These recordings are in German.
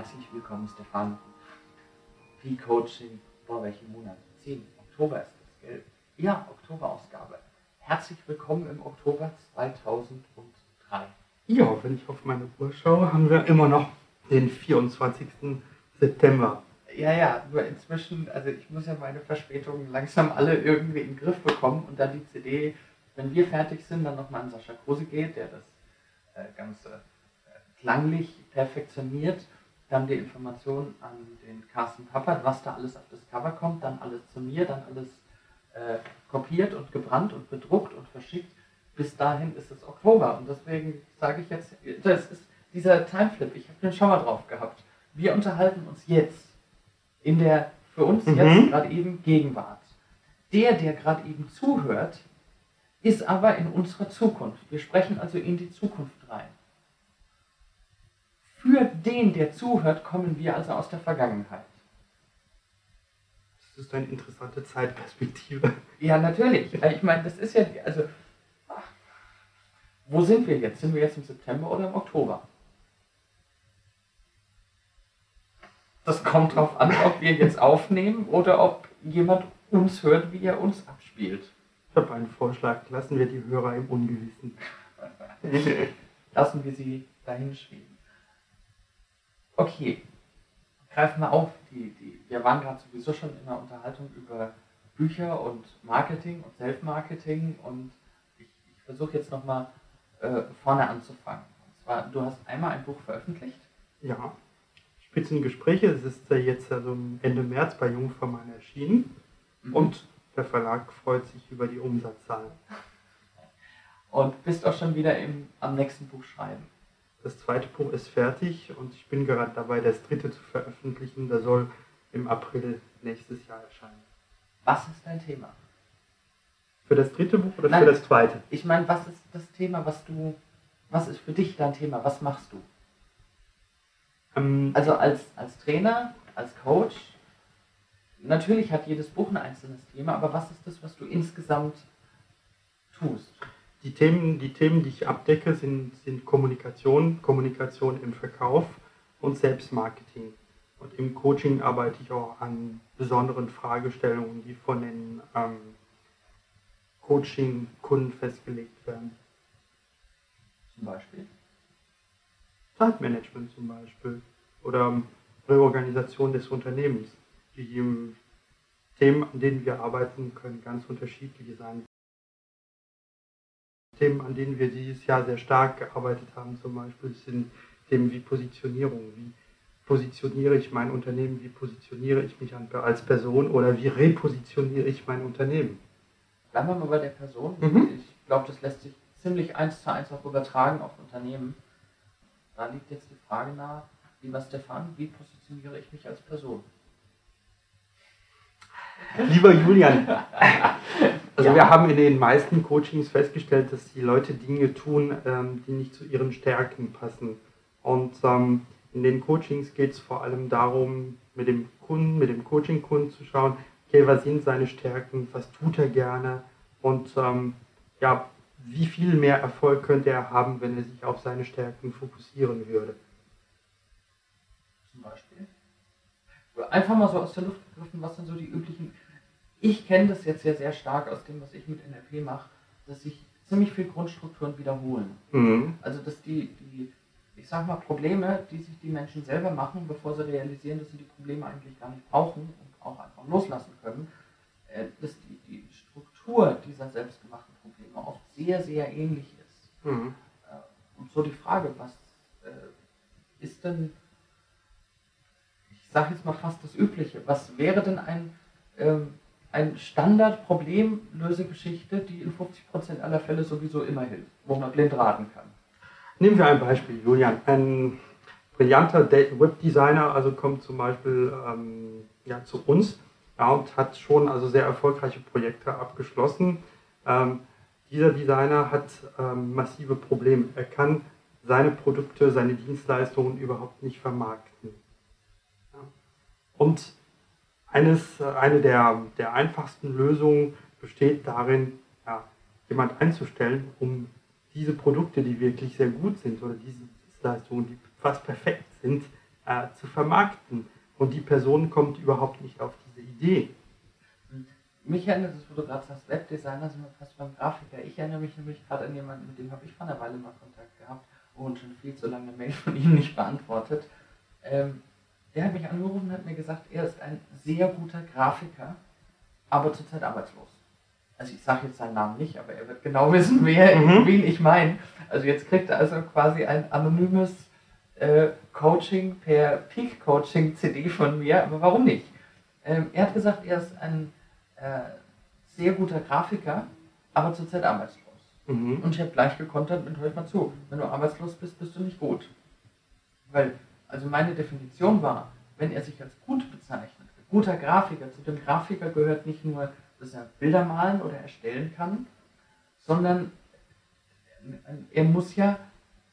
Herzlich willkommen, Stefan. P-Coaching, vor welchem Monat? 10. Oktober ist das, gell? Ja, Oktoberausgabe. Herzlich willkommen im Oktober 2003. Ja, wenn ich auf meine Uhr schaue, haben wir immer noch den 24. September. Ja, ja, nur inzwischen, also ich muss ja meine Verspätungen langsam alle irgendwie in den Griff bekommen und dann die CD, wenn wir fertig sind, dann nochmal an Sascha Kruse geht, der das äh, Ganze äh, klanglich perfektioniert, dann die Information an den Carsten Pappert, was da alles auf das Cover kommt, dann alles zu mir, dann alles äh, kopiert und gebrannt und bedruckt und verschickt. Bis dahin ist es Oktober und deswegen sage ich jetzt, das ist dieser Timeflip, ich habe den mal drauf gehabt. Wir unterhalten uns jetzt in der für uns mhm. jetzt gerade eben Gegenwart. Der, der gerade eben zuhört, ist aber in unserer Zukunft. Wir sprechen also in die Zukunft rein. Für den, der zuhört, kommen wir also aus der Vergangenheit. Das ist eine interessante Zeitperspektive. Ja, natürlich. Ich meine, das ist ja, also, wo sind wir jetzt? Sind wir jetzt im September oder im Oktober? Das kommt darauf an, ob wir jetzt aufnehmen oder ob jemand uns hört, wie er uns abspielt. Ich habe einen Vorschlag. Lassen wir die Hörer im Ungewissen. Lassen wir sie dahin schweben. Okay, greifen wir auf. Die, die, wir waren gerade sowieso schon in einer Unterhaltung über Bücher und Marketing und Self-Marketing und ich, ich versuche jetzt nochmal äh, vorne anzufangen. Und zwar, du hast einmal ein Buch veröffentlicht. Ja. Spitzengespräche. Es ist jetzt also Ende März bei Jungvermann erschienen. Mhm. Und der Verlag freut sich über die Umsatzzahlen. Und bist auch schon wieder im, am nächsten Buch schreiben. Das zweite Buch ist fertig und ich bin gerade dabei, das dritte zu veröffentlichen. Das soll im April nächstes Jahr erscheinen. Was ist dein Thema? Für das dritte Buch oder Nein, für das zweite? Ich meine, was ist das Thema, was du, was ist für dich dein Thema? Was machst du? Ähm, also als, als Trainer, als Coach, natürlich hat jedes Buch ein einzelnes Thema, aber was ist das, was du insgesamt tust? Die Themen, die Themen, die ich abdecke, sind, sind Kommunikation, Kommunikation im Verkauf und Selbstmarketing. Und im Coaching arbeite ich auch an besonderen Fragestellungen, die von den ähm, Coaching-Kunden festgelegt werden. Zum Beispiel? Zeitmanagement zum Beispiel oder Reorganisation des Unternehmens. Die Themen, an denen wir arbeiten, können ganz unterschiedliche sein. Themen, an denen wir dieses Jahr sehr stark gearbeitet haben, zum Beispiel sind Themen wie Positionierung. Wie positioniere ich mein Unternehmen? Wie positioniere ich mich als Person? Oder wie repositioniere ich mein Unternehmen? Bleiben wir mal bei der Person. Mhm. Ich glaube, das lässt sich ziemlich eins zu eins auch übertragen auf Unternehmen. Da liegt jetzt die Frage nahe, lieber Stefan, wie positioniere ich mich als Person? Lieber Julian, also ja. wir haben in den meisten Coachings festgestellt, dass die Leute Dinge tun, ähm, die nicht zu ihren Stärken passen. Und ähm, in den Coachings geht es vor allem darum, mit dem Kunden, mit dem Coaching-Kunden zu schauen, okay, was sind seine Stärken, was tut er gerne und ähm, ja, wie viel mehr Erfolg könnte er haben, wenn er sich auf seine Stärken fokussieren würde? Zum Beispiel. Einfach mal so aus der Luft gegriffen, was sind so die üblichen. Ich kenne das jetzt sehr, sehr stark aus dem, was ich mit NLP mache, dass sich ziemlich viel Grundstrukturen wiederholen. Mhm. Also, dass die, die, ich sag mal, Probleme, die sich die Menschen selber machen, bevor sie realisieren, dass sie die Probleme eigentlich gar nicht brauchen und auch einfach loslassen können, äh, dass die, die Struktur dieser selbstgemachten Probleme oft sehr, sehr ähnlich ist. Mhm. Äh, und so die Frage, was äh, ist denn, sage jetzt mal fast das Übliche, was wäre denn ein, ähm, ein Standard-Problemlösegeschichte, die in 50% aller Fälle sowieso immer hilft, wo man blind raten kann? Nehmen wir ein Beispiel, Julian. Ein brillanter Webdesigner also kommt zum Beispiel ähm, ja, zu uns ja, und hat schon also sehr erfolgreiche Projekte abgeschlossen. Ähm, dieser Designer hat ähm, massive Probleme. Er kann seine Produkte, seine Dienstleistungen überhaupt nicht vermarkten. Und eines, eine der, der einfachsten Lösungen besteht darin, ja, jemand einzustellen, um diese Produkte, die wirklich sehr gut sind oder diese Dienstleistungen, die fast perfekt sind, äh, zu vermarkten. Und die Person kommt überhaupt nicht auf diese Idee. Mich erinnert es, wo du gerade sagst, Webdesigner sind wir fast beim Grafiker. Ich erinnere mich nämlich gerade an jemanden, mit dem habe ich vor einer Weile mal Kontakt gehabt und schon viel zu lange Mail von ihm nicht beantwortet. Ähm, der hat mich angerufen und hat mir gesagt, er ist ein sehr guter Grafiker, aber zurzeit arbeitslos. Also ich sage jetzt seinen Namen nicht, aber er wird genau wissen, wer, mhm. wen ich meine. Also jetzt kriegt er also quasi ein anonymes äh, Coaching per Peak-Coaching-CD von mir, aber warum nicht? Ähm, er hat gesagt, er ist ein äh, sehr guter Grafiker, aber zurzeit arbeitslos. Mhm. Und ich habe gleich gekontert mit, hör mal zu, wenn du arbeitslos bist, bist du nicht gut. Weil, also meine Definition war, wenn er sich als gut bezeichnet, guter Grafiker, zu dem Grafiker gehört nicht nur, dass er Bilder malen oder erstellen kann, sondern er muss ja,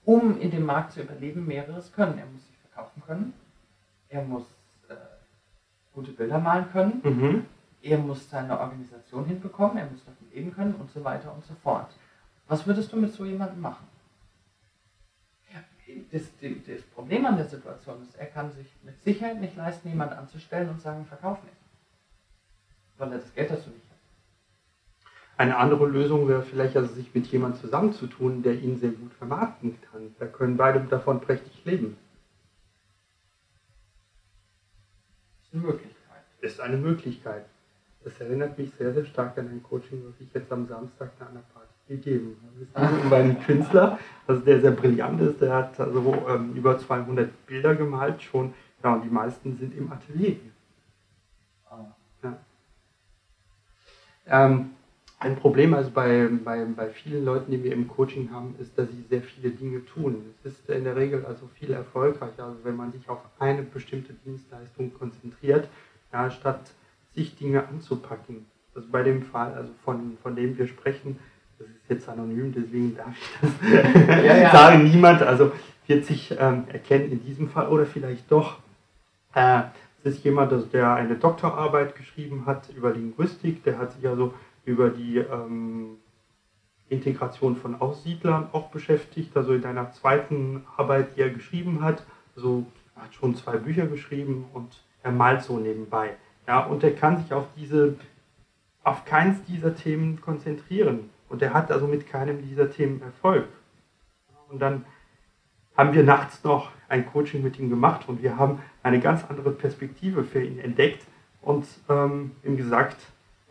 um in dem Markt zu überleben, mehreres können. Er muss sich verkaufen können, er muss äh, gute Bilder malen können, mhm er muss seine Organisation hinbekommen, er muss davon leben können und so weiter und so fort. Was würdest du mit so jemandem machen? Das, das, Problem an der Situation ist, er kann sich mit Sicherheit nicht leisten, jemanden anzustellen und sagen, verkauf nicht. Weil er das Geld dazu nicht hat. Eine andere Lösung wäre vielleicht, also sich mit jemandem zusammenzutun, der ihn sehr gut vermarkten kann. Da können beide davon prächtig leben. Ist eine Möglichkeit. Ist eine Möglichkeit. Das erinnert mich sehr, sehr stark an ein Coaching, was ich jetzt am Samstag nach einer Party gegeben habe. Es geht um einen Künstler, also der sehr brillant ist. Der hat also ähm, über 200 Bilder gemalt schon. Ja, und die meisten sind im Atelier. Ja. Ähm, ein Problem also bei, bei, bei vielen Leuten, die wir im Coaching haben, ist, dass sie sehr viele Dinge tun. Es ist in der Regel also viel erfolgreicher, also wenn man sich auf eine bestimmte Dienstleistung konzentriert, ja, statt sich Dinge anzupacken. Also bei dem Fall, also von, von dem wir sprechen, ist jetzt anonym, deswegen darf ich das ja, ja. sagen, niemand, also wird sich ähm, erkennen in diesem Fall oder vielleicht doch. Äh, es ist jemand, der eine Doktorarbeit geschrieben hat über Linguistik, der hat sich also über die ähm, Integration von Aussiedlern auch beschäftigt, also in einer zweiten Arbeit, die er geschrieben hat, also er hat schon zwei Bücher geschrieben und er malt so nebenbei. Ja, und er kann sich auf diese, auf keins dieser Themen konzentrieren. Und er hat also mit keinem dieser Themen Erfolg. Und dann haben wir nachts noch ein Coaching mit ihm gemacht und wir haben eine ganz andere Perspektive für ihn entdeckt und ähm, ihm gesagt,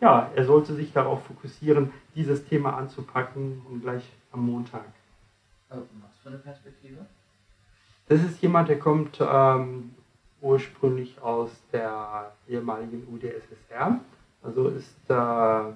ja, er sollte sich darauf fokussieren, dieses Thema anzupacken und gleich am Montag. Äh, was für eine Perspektive? Das ist jemand, der kommt ähm, ursprünglich aus der ehemaligen UdSSR, also ist äh,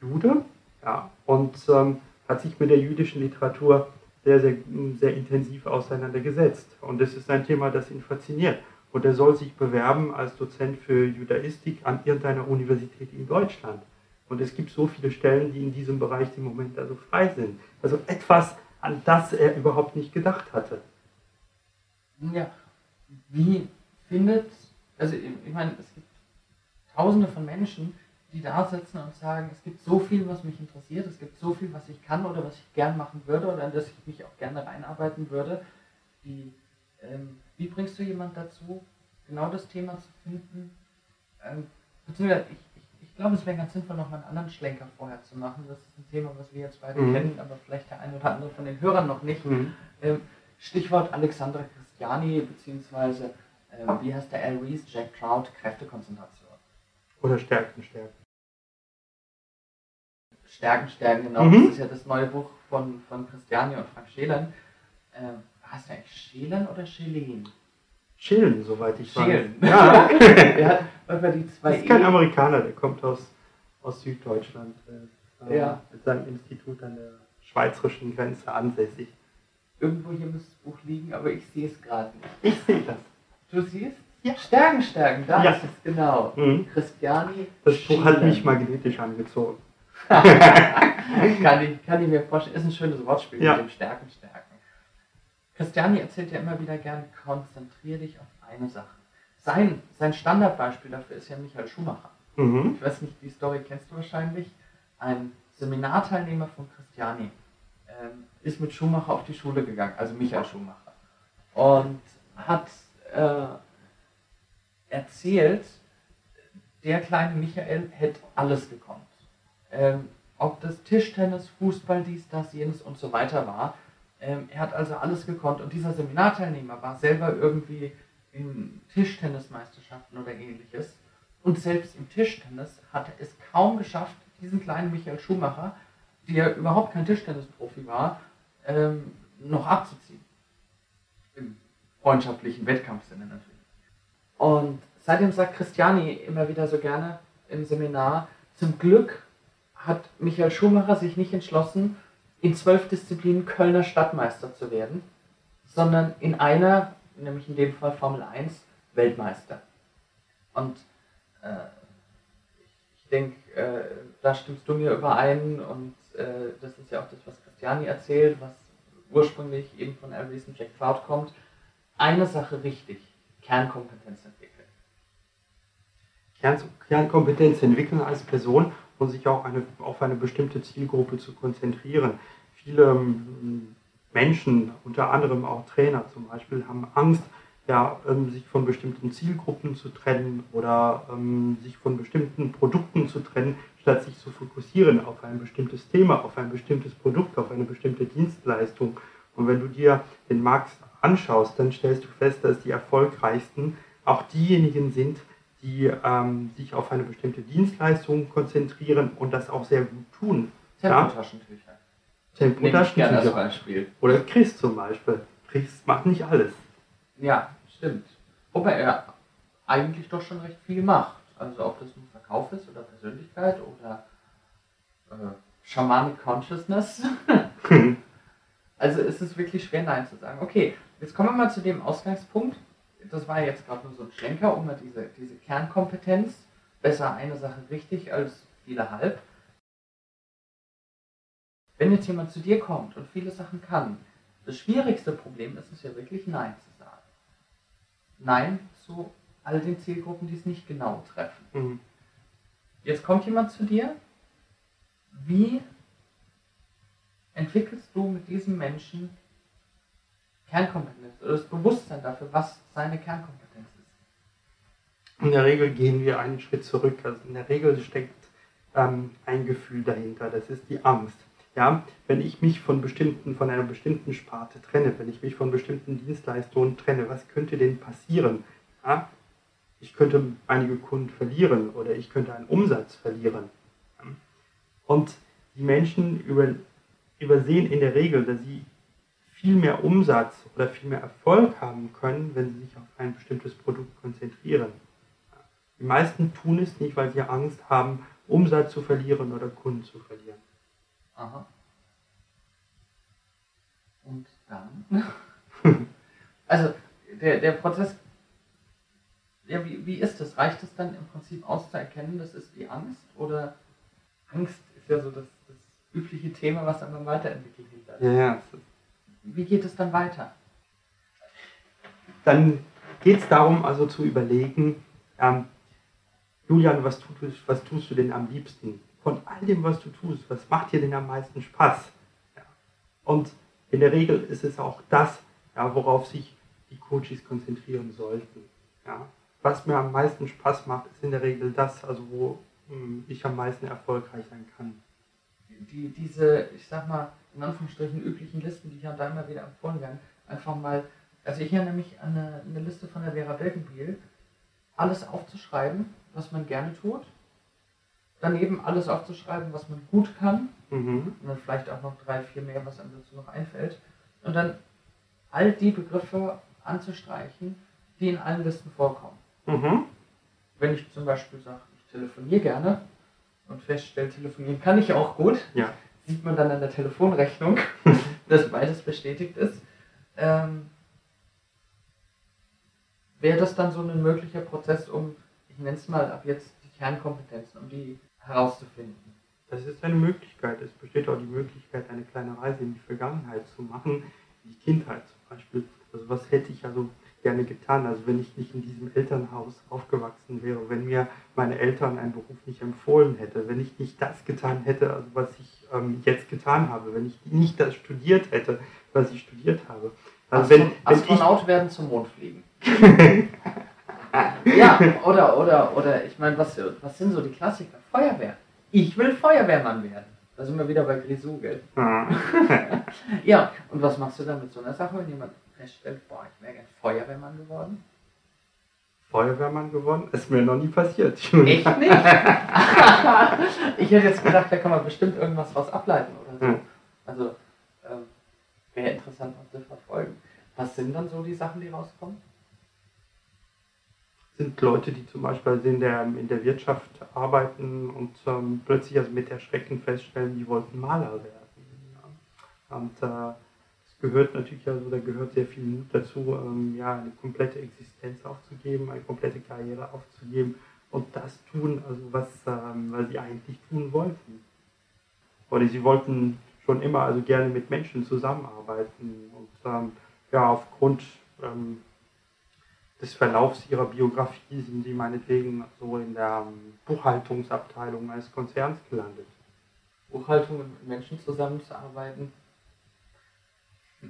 Jude ja, und ähm, hat sich mit der jüdischen Literatur sehr, sehr, sehr intensiv auseinandergesetzt. Und das ist ein Thema, das ihn fasziniert. Und er soll sich bewerben als Dozent für Judaistik an irgendeiner Universität in Deutschland. Und es gibt so viele Stellen, die in diesem Bereich im Moment also frei sind. Also etwas, an das er überhaupt nicht gedacht hatte. Ja, wie findet, also ich meine, es gibt tausende von Menschen, die da sitzen und sagen, es gibt so viel, was mich interessiert, es gibt so viel, was ich kann oder was ich gern machen würde oder an das ich mich auch gerne reinarbeiten würde. Die, ähm, wie bringst du jemand dazu, genau das Thema zu finden? Ähm, beziehungsweise ich, ich, ich glaube, es wäre ganz sinnvoll, nochmal einen anderen Schlenker vorher zu machen. Das ist ein Thema, was wir jetzt beide mhm. kennen, aber vielleicht der eine oder andere von den Hörern noch nicht. Mhm. Ähm, Stichwort Alexandra Christiani, beziehungsweise äh, wie heißt der Al Reese, Jack Trout, Kräftekonzentration. Oder Stärken, Stärken. Stärken, Stärken, genau. Mhm. Das ist ja das neue Buch von, von Christiani und Frank Schelen. Ähm, heißt der eigentlich Schelen oder Schelen? Schelen, soweit ich weiß. Schelen. Ja. der hat, die zwei das ist kein e Amerikaner, der kommt aus, aus Süddeutschland. Äh, ja. Mit seinem Institut an der schweizerischen Grenze ansässig. Irgendwo hier müsste das Buch liegen, aber ich sehe es gerade nicht. Ich sehe das. Du siehst? Ja. Stärken, Stärken, da ja. ist es genau. Mhm. Christiani. Das Buch hat mich magnetisch angezogen. kann, ich, kann ich mir vorstellen. Ist ein schönes Wortspiel ja. mit dem Stärken, Stärken. Christiani erzählt ja immer wieder gern, konzentriere dich auf eine Sache. Sein, sein Standardbeispiel dafür ist ja Michael Schumacher. Mhm. Ich weiß nicht, die Story kennst du wahrscheinlich. Ein Seminarteilnehmer von Christiani ähm, ist mit Schumacher auf die Schule gegangen, also Michael Schumacher. Und hat äh, erzählt, der kleine Michael hätte alles gekonnt. Ähm, ob das Tischtennis, Fußball, dies, das, jenes und so weiter war. Ähm, er hat also alles gekonnt und dieser Seminarteilnehmer war selber irgendwie in Tischtennismeisterschaften oder ähnliches. Und selbst im Tischtennis hat er es kaum geschafft, diesen kleinen Michael Schumacher, der überhaupt kein Tischtennisprofi war, ähm, noch abzuziehen. Im freundschaftlichen Wettkampfsinne natürlich. Und seitdem sagt Christiani immer wieder so gerne im Seminar, zum Glück hat Michael Schumacher sich nicht entschlossen, in zwölf Disziplinen Kölner Stadtmeister zu werden, sondern in einer, nämlich in dem Fall Formel 1, Weltmeister. Und äh, ich denke, äh, da stimmst du mir überein und äh, das ist ja auch das, was Christiani erzählt, was ursprünglich eben von Everything Jack Cloud kommt. Eine Sache richtig, Kernkompetenz entwickeln. Kernkompetenz entwickeln als Person und sich auch eine, auf eine bestimmte Zielgruppe zu konzentrieren. Viele ähm, Menschen, unter anderem auch Trainer zum Beispiel, haben Angst, ja, ähm, sich von bestimmten Zielgruppen zu trennen oder ähm, sich von bestimmten Produkten zu trennen, statt sich zu fokussieren auf ein bestimmtes Thema, auf ein bestimmtes Produkt, auf eine bestimmte Dienstleistung. Und wenn du dir den Markt anschaust, dann stellst du fest, dass die erfolgreichsten auch diejenigen sind, die ähm, sich auf eine bestimmte Dienstleistung konzentrieren und das auch sehr gut tun. Tempotaschentücher. Tempotaschentücher. das Beispiel. Oder Chris zum Beispiel. Chris macht nicht alles. Ja, stimmt. Wobei er eigentlich doch schon recht viel macht. Also ob das nun Verkauf ist oder Persönlichkeit oder äh, Shamanic Consciousness. also ist es wirklich schwer Nein zu sagen. Okay, jetzt kommen wir mal zu dem Ausgangspunkt das war jetzt gerade nur so ein Schlenker, um diese, diese Kernkompetenz, besser eine Sache richtig als viele halb. Wenn jetzt jemand zu dir kommt und viele Sachen kann, das schwierigste Problem ist es ja wirklich Nein zu sagen. Nein zu all den Zielgruppen, die es nicht genau treffen. Mhm. Jetzt kommt jemand zu dir, wie entwickelst du mit diesem Menschen Kernkompetenz oder das Bewusstsein dafür, was seine Kernkompetenz ist? In der Regel gehen wir einen Schritt zurück. Also in der Regel steckt ähm, ein Gefühl dahinter, das ist die Angst. Ja, wenn ich mich von bestimmten, von einer bestimmten Sparte trenne, wenn ich mich von bestimmten Dienstleistungen trenne, was könnte denn passieren? Ja, ich könnte einige Kunden verlieren oder ich könnte einen Umsatz verlieren. Und die Menschen über, übersehen in der Regel, dass sie viel mehr Umsatz oder viel mehr Erfolg haben können, wenn sie sich auf ein bestimmtes Produkt konzentrieren. Die meisten tun es nicht, weil sie Angst haben, Umsatz zu verlieren oder Kunden zu verlieren. Aha. Und dann? also der, der Prozess, ja, wie, wie ist das? Reicht es dann im Prinzip auszuerkennen, das ist die Angst? Oder Angst ist ja so das, das übliche Thema, was dann weiterentwickelt wird. Ja, ja, wie geht es dann weiter? Dann geht es darum, also zu überlegen, ähm, Julian, was, tut, was tust du denn am liebsten? Von all dem, was du tust, was macht dir denn am meisten Spaß? Ja. Und in der Regel ist es auch das, ja, worauf sich die Coaches konzentrieren sollten. Ja. Was mir am meisten Spaß macht, ist in der Regel das, also wo mh, hm, ich am meisten erfolgreich sein kann. Die, diese, ich sag mal, in Anführungsstrichen üblichen Listen, die hier und da immer wieder empfohlen werden, einfach mal, also ich erinnere mich an eine, eine Liste von der Vera Birkenbiel, alles aufzuschreiben, was man gerne tut, daneben alles aufzuschreiben, was man gut kann, mhm. und dann vielleicht auch noch drei, vier mehr, was einem dazu noch einfällt, und dann all die Begriffe anzustreichen, die in allen Listen vorkommen. Mhm. Wenn ich zum Beispiel sage, ich telefoniere gerne und feststelle, telefonieren kann ich auch gut, ja sieht man dann an der Telefonrechnung, dass beides bestätigt ist. Ähm, Wäre das dann so ein möglicher Prozess, um, ich nenne es mal ab jetzt die Kernkompetenzen, um die herauszufinden? Das ist eine Möglichkeit. Es besteht auch die Möglichkeit, eine kleine Reise in die Vergangenheit zu machen, in die Kindheit zum Beispiel. Also was hätte ich also gerne getan. Also wenn ich nicht in diesem Elternhaus aufgewachsen wäre, wenn mir meine Eltern einen Beruf nicht empfohlen hätte, wenn ich nicht das getan hätte, also was ich ähm, jetzt getan habe, wenn ich nicht das studiert hätte, was ich studiert habe. Also wenn, wenn Astronaut ich, werden zum Mond fliegen. ja, oder, oder, oder, ich meine, was, was sind so die Klassiker? Feuerwehr. Ich will Feuerwehrmann werden. Da sind wir wieder bei Grisou, gell? ja, und was machst du dann mit so einer Sache, wenn jemand feststellt, boah, ich wäre gern Feuerwehrmann geworden? Feuerwehrmann geworden? Ist mir noch nie passiert. Echt nicht? ich hätte jetzt gedacht, da kann man bestimmt irgendwas draus ableiten oder so. Hm. Also, ähm, wäre interessant noch zu verfolgen. Was sind dann so die Sachen, die rauskommen? Sind Leute, die zum Beispiel in der, in der Wirtschaft arbeiten und ähm, plötzlich also mit Erschrecken feststellen, die wollten Maler werden. Ja. Und äh, gehört natürlich, also da gehört sehr viel Mut dazu, ähm, ja, eine komplette Existenz aufzugeben, eine komplette Karriere aufzugeben und das tun, also was, ähm, was sie eigentlich tun wollten. Oder sie wollten schon immer also gerne mit Menschen zusammenarbeiten und ähm, ja, aufgrund ähm, des Verlaufs ihrer Biografie sind sie meinetwegen so in der ähm, Buchhaltungsabteilung eines Konzerns gelandet. Buchhaltung mit Menschen zusammenzuarbeiten,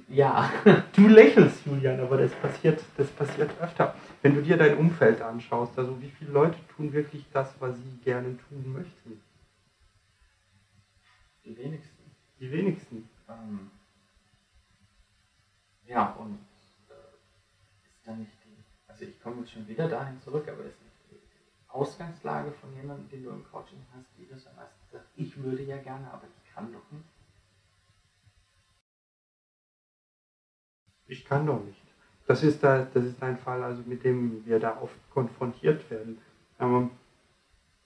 ja. Du lächelst, Julian, aber das passiert, das passiert öfter. Wenn du dir dein Umfeld anschaust, also wie viele Leute tun wirklich das, was sie gerne tun möchten? Die wenigsten. Die wenigsten. Ähm, ja, und äh, ist da nicht die, also ich komme jetzt schon wieder dahin zurück, aber ist nicht die Ausgangslage von jemandem, den du im Coaching hast, die das am meisten sagt, ich würde ja gerne, aber ich kann doch nicht. Ich kann doch nicht. Das ist, da, das ist ein Fall, also mit dem wir da oft konfrontiert werden. Aber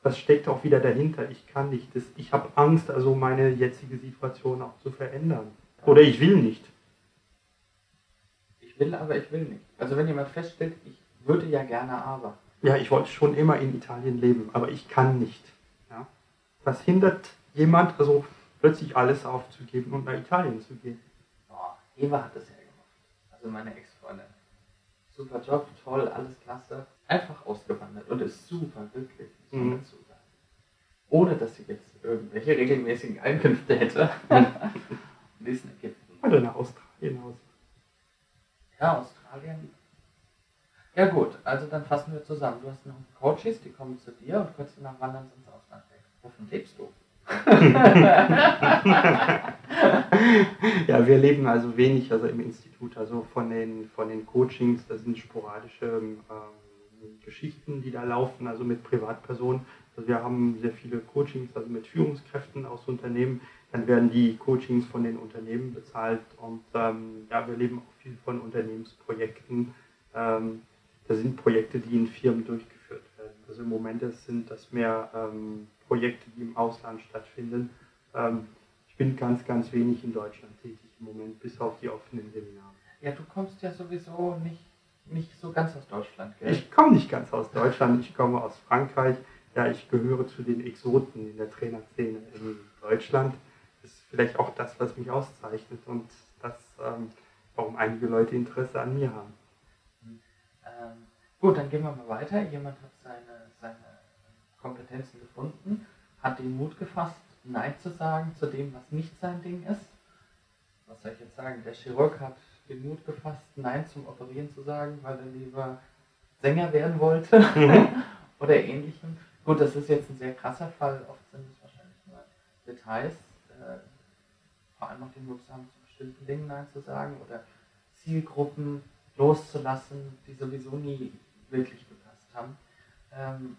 was steckt auch wieder dahinter? Ich kann nicht. Das, ich habe Angst, also meine jetzige Situation auch zu verändern. Oder ich will nicht. Ich will, aber ich will nicht. Also wenn jemand feststellt, ich würde ja gerne, aber. Ja, ich wollte schon immer in Italien leben, aber ich kann nicht. Ja? Was hindert jemand, also plötzlich alles aufzugeben und nach Italien zu gehen? Boah, Eva hat das ja also meine Ex-Freundin. Super Job, toll, alles klasse. Einfach ausgewandert und ist super glücklich, muss man mhm. dazu sagen. Ohne dass sie jetzt irgendwelche regelmäßigen Einkünfte hätte. und ist in Ägypten. Oder nach Australien aus. Ja, Australien. Ja gut, also dann fassen wir zusammen. Du hast noch Coaches, die kommen zu dir und kurz danach wandern sie ins Ausland weg. Wovon lebst du? Ja, wir leben also wenig also im Institut, also von den, von den Coachings, das sind sporadische ähm, Geschichten, die da laufen, also mit Privatpersonen. Also wir haben sehr viele Coachings, also mit Führungskräften aus Unternehmen. Dann werden die Coachings von den Unternehmen bezahlt und ähm, ja, wir leben auch viel von Unternehmensprojekten. Ähm, das sind Projekte, die in Firmen durchgeführt werden. Also im Moment sind das mehr ähm, Projekte, die im Ausland stattfinden. Ähm, ich bin ganz, ganz wenig in Deutschland tätig im Moment, bis auf die offenen Seminare. Ja, du kommst ja sowieso nicht, nicht so ganz aus Deutschland, gell? Ich komme nicht ganz aus Deutschland, ich komme aus Frankreich. Ja, ich gehöre zu den Exoten in der Trainerszene in Deutschland. Das ist vielleicht auch das, was mich auszeichnet und das, ähm, warum einige Leute Interesse an mir haben. Ähm, gut, dann gehen wir mal weiter. Jemand hat seine Kompetenzen gefunden, hat den Mut gefasst, Nein zu sagen zu dem, was nicht sein Ding ist. Was soll ich jetzt sagen? Der Chirurg hat den Mut gefasst, Nein zum Operieren zu sagen, weil er lieber Sänger werden wollte mhm. oder ähnlichem. Gut, das ist jetzt ein sehr krasser Fall. Oft sind es wahrscheinlich nur Details. Äh, vor allem auch den Mut zu haben, zu bestimmten Dingen Nein zu sagen oder Zielgruppen loszulassen, die sowieso nie wirklich gepasst haben. Ähm,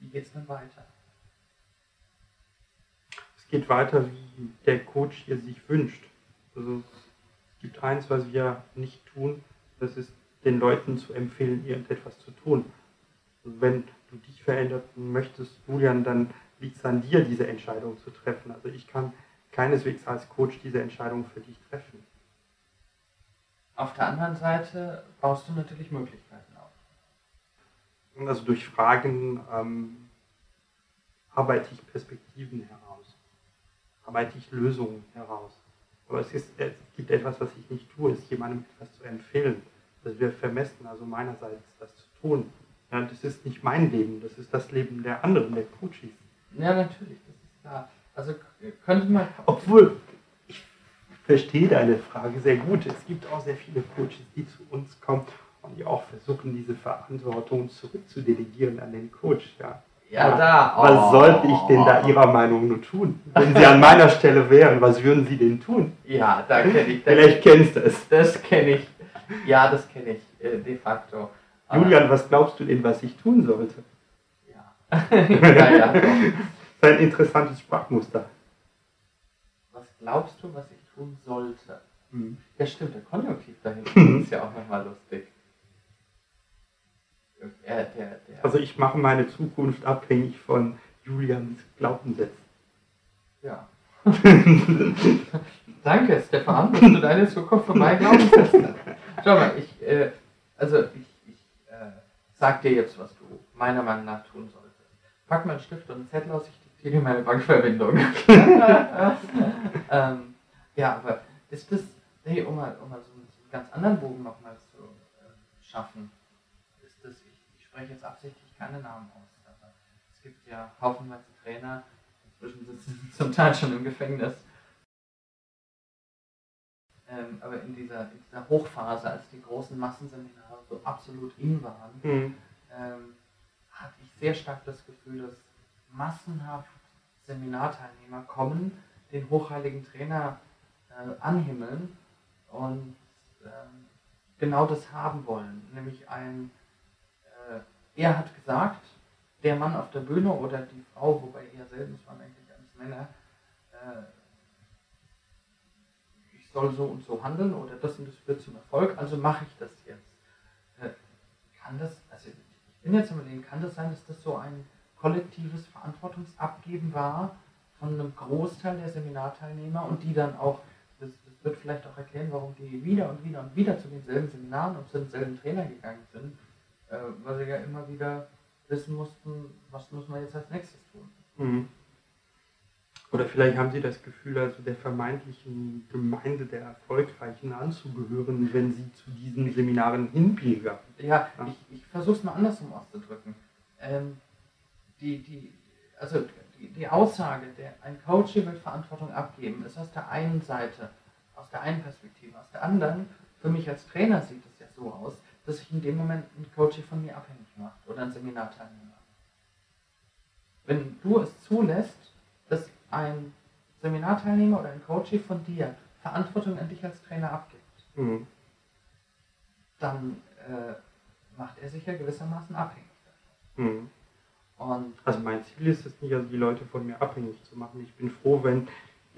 wie geht es dann weiter? Es geht weiter, wie der Coach hier sich wünscht. Also es gibt eins, was wir nicht tun, das ist den Leuten zu empfehlen, irgendetwas zu tun. Also wenn du dich verändern möchtest, Julian, dann liegt es an dir, diese Entscheidung zu treffen. Also ich kann keineswegs als Coach diese Entscheidung für dich treffen. Auf der anderen Seite baust du natürlich Möglichkeiten also durch Fragen ähm, arbeite ich Perspektiven heraus, arbeite ich Lösungen heraus. Aber es, ist, es gibt etwas, was ich nicht tue, ist jemandem etwas zu empfehlen. Das wäre vermessen, also meinerseits das zu tun. Ja, das ist nicht mein Leben, das ist das Leben der anderen, der Coaches. Ja, natürlich, das ist klar. Also könnte man. Obwohl, ich verstehe deine Frage sehr gut. Es gibt auch sehr viele Coaches, die zu uns kommen die auch versuchen, diese Verantwortung zurückzudelegieren an den Coach. Ja. Ja, da. Was oh. sollte ich denn da Ihrer Meinung nur tun? Wenn Sie an meiner Stelle wären, was würden Sie denn tun? Ja, da kenne ich. Da Vielleicht kennst du es. Das kenne ich. Ja, das kenne ich äh, de facto. Aber- Julian, was glaubst du denn, was ich tun sollte? Ja. ja, ja, doch. Das ist ein interessantes Sprachmuster. Was glaubst du, was ich tun sollte? Hm. Ja, stimmt, der Konjunktiv dahinter ist ja auch nochmal lustig. Der, der, der, Also ich mache meine Zukunft abhängig von Julians Glaubenssätzen. ja. Danke, Stefan, dass du deine Zukunft vorbei Glaubenssätze hast. Schau mal, ich, äh, also ich, ich äh, sag dir jetzt, was du meiner Meinung nach tun solltest. Pack mal einen Stift und einen Zettel aus, ich diktiere dir meine Bankverbindung. ähm, ja, aber ist das, hey, um mal, um mal so, einen- so einen ganz anderen Bogen nochmal zu äh, schaffen, ist das, ich, ich spreche jetzt absichtlich keine Namen aus, aber es gibt ja haufenweise Trainer, inzwischen sitzen sie zum Teil schon im Gefängnis. Ähm, aber in dieser, in dieser Hochphase, als die großen Massenseminare so absolut in waren, Hm. ähm, hatte ich sehr stark das Gefühl, dass massenhaft Seminarteilnehmer kommen, den hochheiligen Trainer äh, anhimmeln und ähm, genau das haben wollen. Nämlich ein, er hat gesagt, der Mann auf der Bühne oder die Frau, wobei eher selten, es waren eigentlich alles Männer, äh, ich soll so und so handeln oder das und das führt zum Erfolg, also mache ich das jetzt. Äh, kann das, also ich bin jetzt überlegen, kann das sein, dass das so ein kollektives Verantwortungsabgeben war von einem Großteil der Seminarteilnehmer und die dann auch, das, das wird vielleicht auch erklären, warum die wieder und wieder und wieder zu denselben Seminaren und zu denselben Trainer gegangen sind, äh, weil sie ja immer wieder wissen mussten, was muss man jetzt als nächstes tun. Mhm. Oder vielleicht haben Sie das Gefühl, also der vermeintlichen Gemeinde der Erfolgreichen anzugehören, wenn Sie zu diesen Seminaren hinpilgern. Ja, Ja. ich, ich versuche es mal andersrum auszudrücken. Ähm, die, die, also die, die Aussage, der, ein Coach will Verantwortung abgeben, ist aus der einen Seite, aus der einen Perspektive. Aus der anderen, für mich als Trainer sieht es ja so aus, dass sich in dem Moment ein Coach von mir abhängig macht oder ein Seminarteilnehmer. Wenn du es zulässt, dass ein Seminarteilnehmer oder ein Coach von dir Verantwortung an dich als Trainer abgibt, Mhm. dann äh, macht er sich ja gewissermaßen abhängig. Mhm. Also mein Ziel ist es nicht, also die Leute von mir abhängig zu machen. Ich bin froh, wenn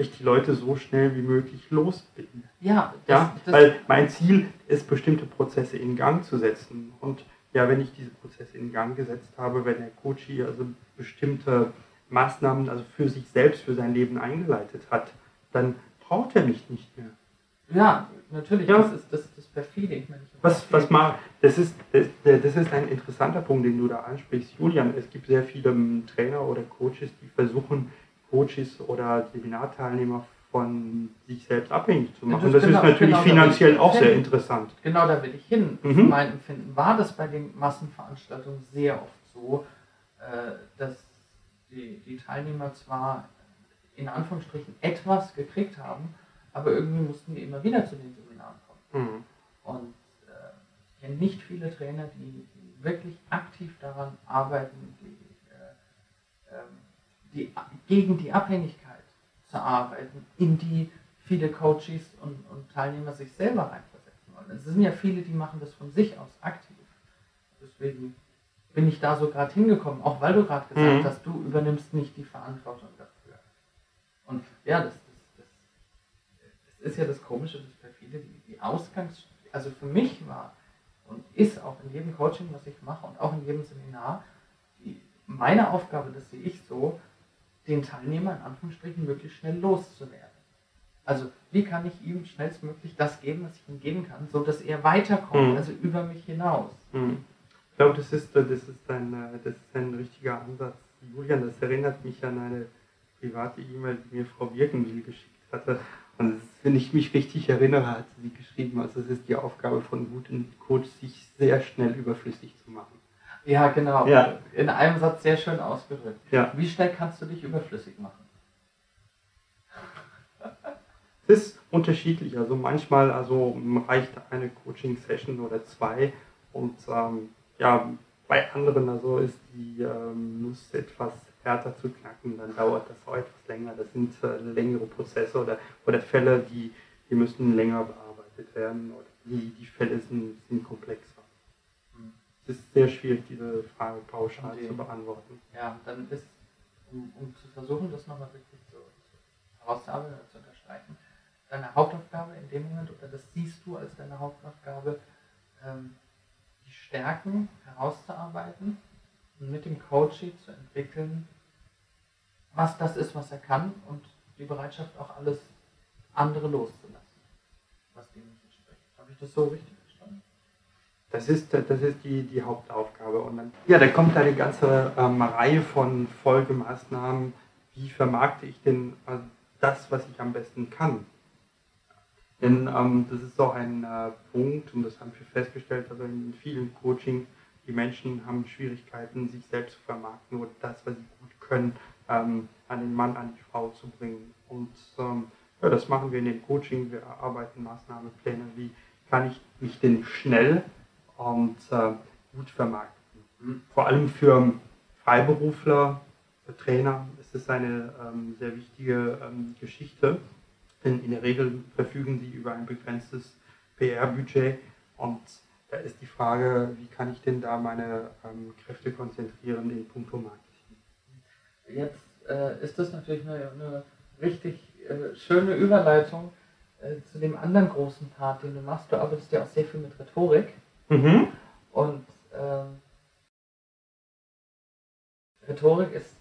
ich die Leute so schnell wie möglich los bin. ja, das, Ja, das, weil mein Ziel ist, bestimmte Prozesse in Gang zu setzen. Und ja, wenn ich diese Prozesse in Gang gesetzt habe, wenn der Coach hier also bestimmte Maßnahmen also für sich selbst, für sein Leben eingeleitet hat, dann braucht er mich nicht mehr. ja, natürlich, Ja. das ist das, das perfide. Ich meine, ich Was, was mal, das ist, das, das ist ein interessanter Punkt, den du da ansprichst, Julian. Es gibt sehr viele ähm, Trainer oder Coaches, die versuchen, Coaches oder Seminarteilnehmer von sich selbst abhängig zu machen. das Das, genau- ist natürlich genau, finanziell auch sehr hin. interessant. Genau da will ich hin. Mhm. Mein Empfinden war das bei den Massenveranstaltungen sehr oft so, äh, dass die, die Teilnehmer zwar in Anführungsstrichen etwas gekriegt haben, aber irgendwie mussten die immer wieder zu den Seminaren kommen. Mhm. Und äh, ich kenne nicht viele Trainer, die, die wirklich aktiv daran arbeiten, die, äh, ähm, die, gegen die Abhängigkeit zu arbeiten, in die viele Coaches und, und Teilnehmer sich selber reinversetzen wollen. Es sind ja viele, die machen das von sich aus aktiv. Deswegen bin ich da so gerade hingekommen, auch weil du gerade gesagt Mhm. hast, du übernimmst nicht die Verantwortung dafür. Und ja, das, das, das, das ist ja das Komische, das perfide, die, die Ausgangs... Also für mich war und ist auch in jedem Coaching, was ich mache und auch in jedem Seminar, meine Aufgabe, das sehe ich so, den Teilnehmer in Anführungsstrichen möglichst schnell loszuwerden. Also wie kann ich ihm schnellstmöglich das geben, was ich ihm geben kann, so dass er weiterkommt, Mhm. also über mich hinaus. Mhm. Ich glaube, das ist, das, ist ein, äh, das ist ein richtiger Ansatz. Julian, das erinnert mich an eine private E-Mail, die mir Frau Birkenwil geschickt hatte. Und ist, wenn ich mich richtig erinnere, hat sie geschrieben, also es ist die Aufgabe von guten Coach, sich sehr schnell überflüssig zu machen. Ja, genau. Ja. In einem Satz sehr schön ausgedrückt. Ja. Wie schnell kannst du dich überflüssig machen? Es ist unterschiedlich. Also manchmal also reicht eine Coaching-Session oder zwei Und ähm, ja, bei anderen also ist die ähm, Nuss etwas härter zu knacken, dann dauert das auch etwas länger. Das sind äh, längere Prozesse oder, oder Fälle, die, die müssen länger bearbeitet werden oder die, die Fälle sind, sind komplexer. Es ist sehr schwierig, diese Frage pauschal okay. zu beantworten. Ja, dann ist, um, um zu versuchen, das nochmal richtig zu, herauszuarbeiten oder zu unterstreichen, deine Hauptaufgabe in dem Moment, oder das siehst du als deine Hauptaufgabe, ähm, die Stärken herauszuarbeiten und mit dem Coaching zu entwickeln, was das ist, was er kann und die Bereitschaft auch alles andere loszulassen, was dem nicht entspricht. Habe ich das so richtig? Das ist, das ist die, die Hauptaufgabe. Und dann, ja, da kommt eine ganze ähm, Reihe von Folgemaßnahmen. Wie vermarkte ich denn äh, das, was ich am besten kann? Denn ähm, das ist so ein äh, Punkt, und das haben wir festgestellt, also in vielen Coaching, die Menschen haben Schwierigkeiten, sich selbst zu vermarkten oder das, was sie gut können, ähm, an den Mann, an die Frau zu bringen. Und ähm, ja, das machen wir in den Coaching. Wir erarbeiten Maßnahmenpläne, wie kann ich mich denn schnell und äh, gut vermarkten. Mhm. Vor allem für Freiberufler, für Trainer ist es eine ähm, sehr wichtige ähm, Geschichte denn in der Regel verfügen sie über ein begrenztes PR-Budget und da ist die Frage, wie kann ich denn da meine ähm, Kräfte konzentrieren in puncto Marketing? Jetzt äh, ist das natürlich eine, eine richtig äh, schöne Überleitung äh, zu dem anderen großen Part, den du machst. Du arbeitest ja auch sehr viel mit Rhetorik. Mhm. Und ähm, Rhetorik ist,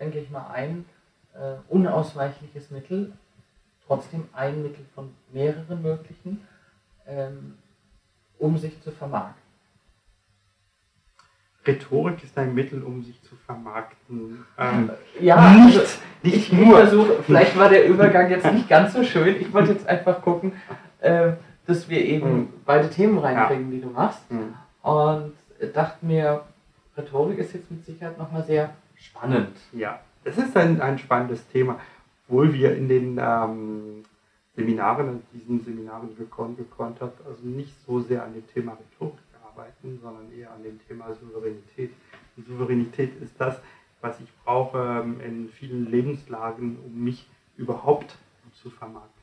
denke ich mal, ein äh, unausweichliches Mittel, trotzdem ein Mittel von mehreren möglichen, ähm, um sich zu vermarkten. Rhetorik ist ein Mittel, um sich zu vermarkten. Ähm, ja, nicht, also nicht ich nur. Versuche, vielleicht war der Übergang jetzt nicht ganz so schön. Ich wollte jetzt einfach gucken, äh, dass wir eben mhm. beide Themen reinkriegen, ja. die du machst. Mhm. Und dachte mir, Rhetorik ist jetzt mit Sicherheit nochmal sehr spannend. Ja, es ist ein, ein spannendes Thema obwohl wir in den ähm, Seminaren, in diesen Seminaren, wir gekonnt hat, also nicht so sehr an dem Thema Rhetorik arbeiten, sondern eher an dem Thema Souveränität. Und Souveränität ist das, was ich brauche ähm, in vielen Lebenslagen, um mich überhaupt zu vermarkten.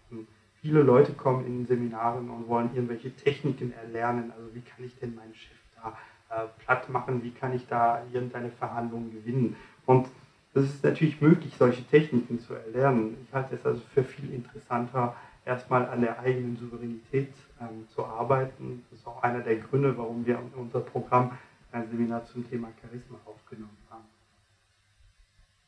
Viele Leute kommen in Seminaren und wollen irgendwelche Techniken erlernen. Also wie kann ich denn meinen Chef da äh, platt machen? Wie kann ich da irgendeine Verhandlung gewinnen? Und das ist natürlich möglich, solche Techniken zu erlernen. Ich halte es also für viel interessanter, erstmal an der eigenen Souveränität ähm, zu arbeiten. Das ist auch einer der Gründe, warum wir in unser Programm ein Seminar zum Thema Charisma aufgenommen haben.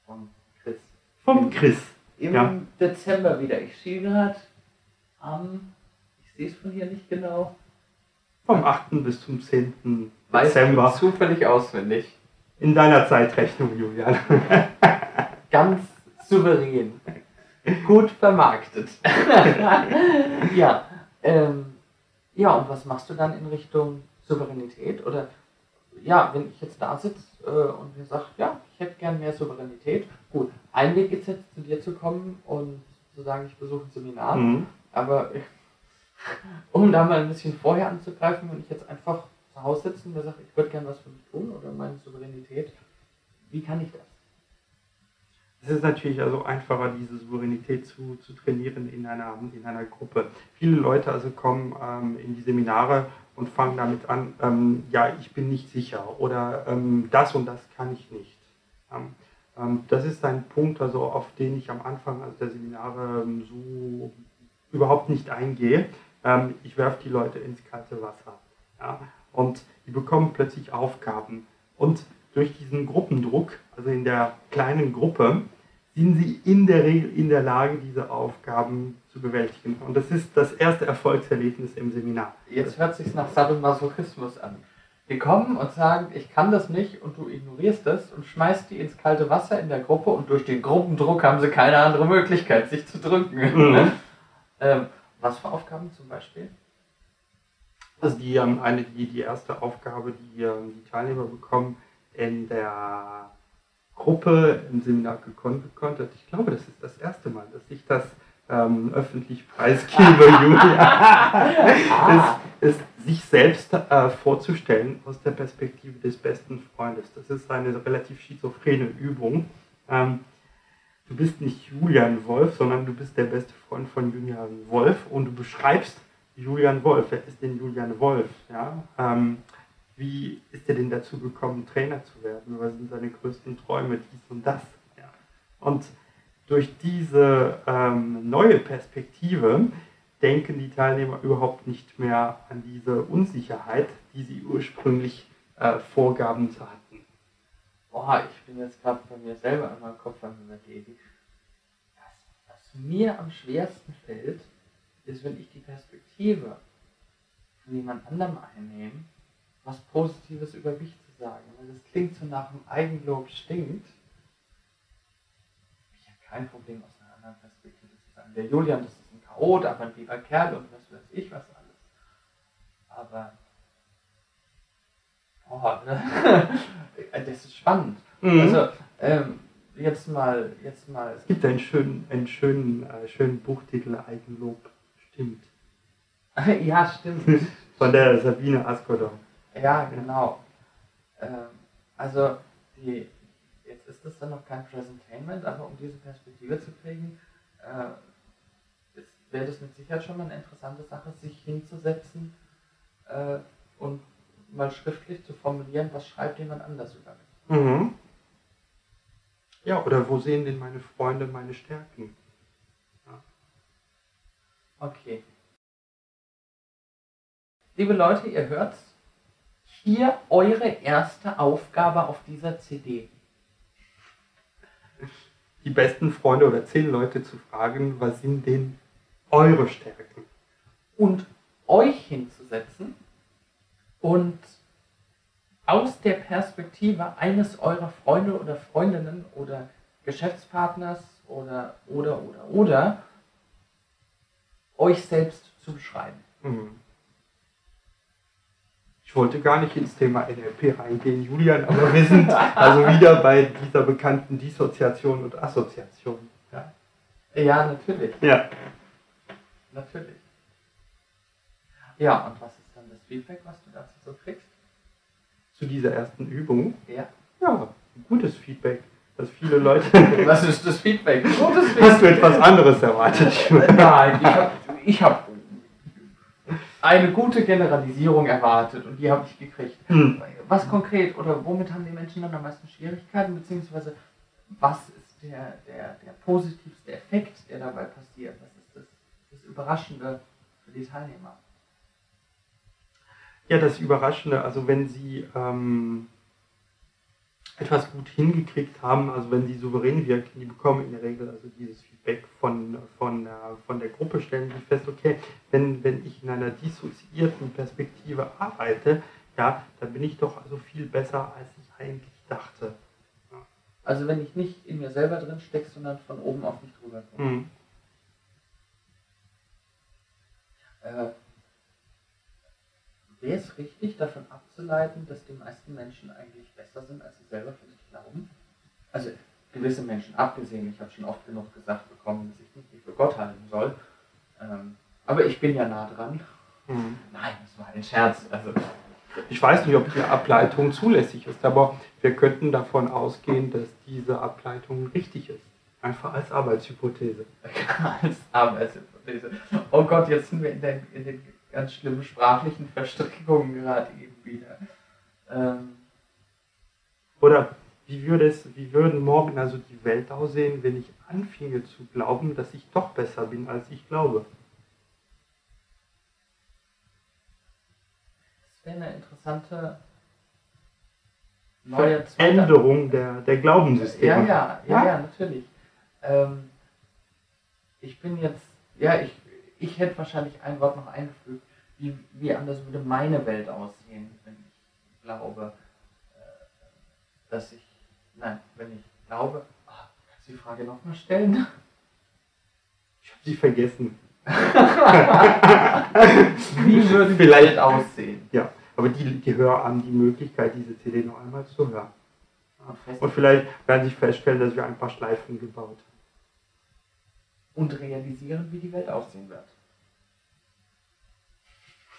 Von Chris. Vom Chris. Im ja. Dezember wieder. Ich gerade am, ich sehe es von hier nicht genau. Vom 8. bis zum 10. Dezember. Weißt du zufällig auswendig. In deiner Zeitrechnung, Julian. Ganz souverän. Gut vermarktet. ja. Ähm, ja, und was machst du dann in Richtung Souveränität? Oder ja, wenn ich jetzt da sitze äh, und mir sagt, ja, ich hätte gern mehr Souveränität. Gut, ein Weg ist jetzt zu dir zu kommen und zu sagen, ich besuche ein Seminar. Mhm. Aber um da mal ein bisschen vorher anzugreifen, wenn ich jetzt einfach zu Hause sitzen und sagt, ich würde gerne was für mich tun oder meine Souveränität, wie kann ich das? Es ist natürlich also einfacher, diese Souveränität zu, zu trainieren in einer, in einer Gruppe. Viele Leute also kommen ähm, in die Seminare und fangen damit an, ähm, ja, ich bin nicht sicher oder ähm, das und das kann ich nicht. Ähm, das ist ein Punkt, also auf den ich am Anfang also der Seminare ähm, so überhaupt nicht eingehe. ich werfe die Leute ins kalte Wasser. Ja? und die bekommen plötzlich Aufgaben. Und durch diesen Gruppendruck, also in der kleinen Gruppe, sind sie in der Regel in der Lage, diese Aufgaben zu bewältigen. Und das ist das erste Erfolgserlebnis im Seminar. Jetzt hört sich nach Sadomasochismus an. Die kommen und sagen, ich kann das nicht und du ignorierst das und schmeißt die ins kalte Wasser in der Gruppe und durch den Gruppendruck haben sie keine andere Möglichkeit, sich zu drücken. Mhm. ähm, was für Aufgaben zum Beispiel? Also die, ähm, eine, die, die erste Aufgabe, die ähm, die Teilnehmer bekommen in der Gruppe im Seminar gekonnt hat. Ich glaube, das ist das erste Mal, dass ich das ähm, öffentlich preisgebe, Julia. ist, ist sich selbst äh, vorzustellen aus der Perspektive des besten Freundes. Das ist eine relativ schizophrene Übung. Ähm, du bist nicht Julian Wolf, sondern du bist der beste Freund von Julian Wolf und du beschreibst Julian Wolf. Wer ist denn Julian Wolf? Ja? Ähm, wie ist er denn dazu gekommen, Trainer zu werden? Was sind seine größten Träume, dies und das? Ja. Und durch diese ähm, neue Perspektive denken die Teilnehmer überhaupt nicht mehr an diese Unsicherheit, die sie ursprünglich äh, vorgaben zu hatten. Boah, ich bin jetzt gerade bei mir selber an meinem Kopf am überlegen. Was, was mir am schwersten fällt, ist, wenn ich die Perspektive von jemand anderem einnehme, was Positives über mich zu sagen. Weil das klingt so nach einem Eigenlob stinkt. Ich habe kein Problem aus einer anderen Perspektive zu sagen. Der Julian, das ist ein Chaot, aber ein lieber Kerl und was weiß ich was alles. Aber oh, das ist spannend. Mhm. Also ähm, jetzt mal, jetzt mal. Es gibt einen schönen, einen schönen, äh, schönen Buchtitel Eigenlob stimmt. ja, stimmt. Von der Sabine Askodon. Ja, genau. Ähm, also, die, jetzt ist das dann noch kein Presentainment, aber um diese Perspektive zu kriegen, äh, wäre das mit Sicherheit schon mal eine interessante Sache, sich hinzusetzen äh, und mal schriftlich zu formulieren, was schreibt jemand anders über mich. Mhm. Ja, oder wo sehen denn meine Freunde meine Stärken? Ja. Okay. Liebe Leute, ihr hört's hier eure erste Aufgabe auf dieser CD? Die besten Freunde oder zehn Leute zu fragen, was sind denn eure Stärken? Und euch hinzusetzen und aus der Perspektive eines eurer Freunde oder Freundinnen oder Geschäftspartners oder oder oder oder euch selbst zu beschreiben. Mhm. Ich wollte gar nicht ins Thema NLP reingehen, Julian, aber wir sind also wieder bei dieser bekannten Dissoziation und Assoziation. Ja, ja natürlich. Ja. Natürlich. Ja, und was ist Feedback, was du dazu so kriegst? Zu dieser ersten Übung? Ja. Ja, gutes Feedback. Dass viele Leute. was ist das Feedback? Gutes Feedback. Hast du etwas anderes erwartet? Nein, ich habe ich hab eine gute Generalisierung erwartet und die habe ich gekriegt. Hm. Was konkret oder womit haben die Menschen dann am meisten Schwierigkeiten, beziehungsweise was ist der, der, der positivste Effekt, der dabei passiert? Was ist das, das Überraschende für die Teilnehmer? Ja, das Überraschende, also wenn sie ähm, etwas gut hingekriegt haben, also wenn sie souverän wirken, die bekommen in der Regel also dieses Feedback von, von, von der Gruppe, stellen sie fest, okay, wenn, wenn ich in einer dissoziierten Perspektive arbeite, ja, dann bin ich doch also viel besser, als ich eigentlich dachte. Also wenn ich nicht in mir selber drin stecke, sondern von oben auf mich drüber komme. Mhm. Äh, es richtig, davon abzuleiten, dass die meisten Menschen eigentlich besser sind, als sie selber für sich glauben? Also gewisse Menschen abgesehen, ich habe schon oft genug gesagt bekommen, dass ich mich nicht für Gott halten soll. Ähm, aber ich bin ja nah dran. Mhm. Nein, das war ein Scherz. Also, ich weiß nicht, ob die Ableitung zulässig ist, aber wir könnten davon ausgehen, dass diese Ableitung richtig ist. Einfach als Arbeitshypothese. als Arbeitshypothese. Oh Gott, jetzt sind wir in den, in den ganz schlimmen sprachlichen Verstrickungen gerade eben wieder. Ähm, Oder wie, würde es, wie würden morgen also die Welt aussehen, wenn ich anfinge zu glauben, dass ich doch besser bin, als ich glaube? Das wäre eine interessante neue Änderung der, der Glaubenssysteme. Ja, ja, ja, ja, natürlich. Ähm, ich bin jetzt, ja, ich ich hätte wahrscheinlich ein Wort noch eingefügt, wie, wie anders würde meine Welt aussehen, wenn ich glaube, äh, dass ich, nein, wenn ich glaube, ach, kannst du die Frage nochmal stellen? Ich habe sie vergessen. wie würde die Welt aussehen? Ja, aber die, die Hörer die Möglichkeit, diese CD noch einmal zu hören. Und vielleicht werden sie feststellen, dass wir ein paar Schleifen gebaut haben und realisieren, wie die Welt aussehen wird.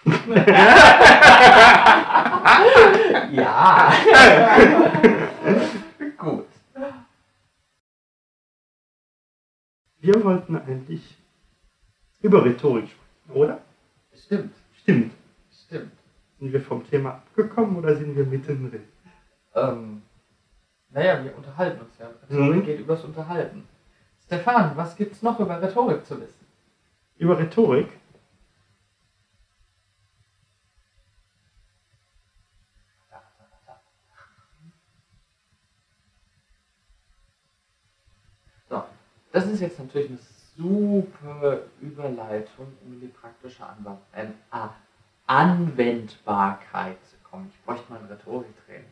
ja. Gut. Wir wollten eigentlich über Rhetorik sprechen, oder? Stimmt, Stimmt. stimmt. Sind wir vom Thema abgekommen oder sind wir mittendrin? Ähm, naja, wir unterhalten uns ja. Rhetorik Mhm. geht übers Unterhalten. Stefan, was gibt's noch über Rhetorik zu wissen? Über Rhetorik? So, das ist jetzt natürlich eine super Überleitung, um in die praktische Anwend äh, ah, Anwendbarkeit zu kommen. Ich bräuchte mal ein Rhetoriktraining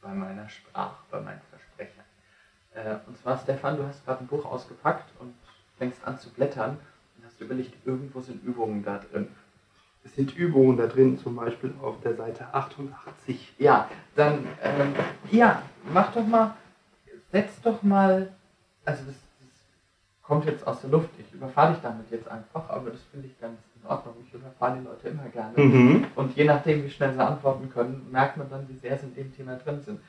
bei meiner Sprache, bei meinen Versprechern. Äh, und zwar, Stefan, du hast gerade ein Buch ausgepackt und fängst an zu blättern und hast überlegt, irgendwo sind Übungen da drin. Es sind Übungen da drin, zum Beispiel auf der Seite 88. Ja, dann, ähm, ja, mach doch mal, setz doch mal, also das kommt jetzt aus der Luft, ich überfahre dich damit jetzt einfach, aber das finde ich ganz in Ordnung, ich überfahre die Leute immer gerne. Mhm. Und je nachdem, wie schnell sie antworten können, merkt man dann, wie sehr sie in dem Thema drin sind.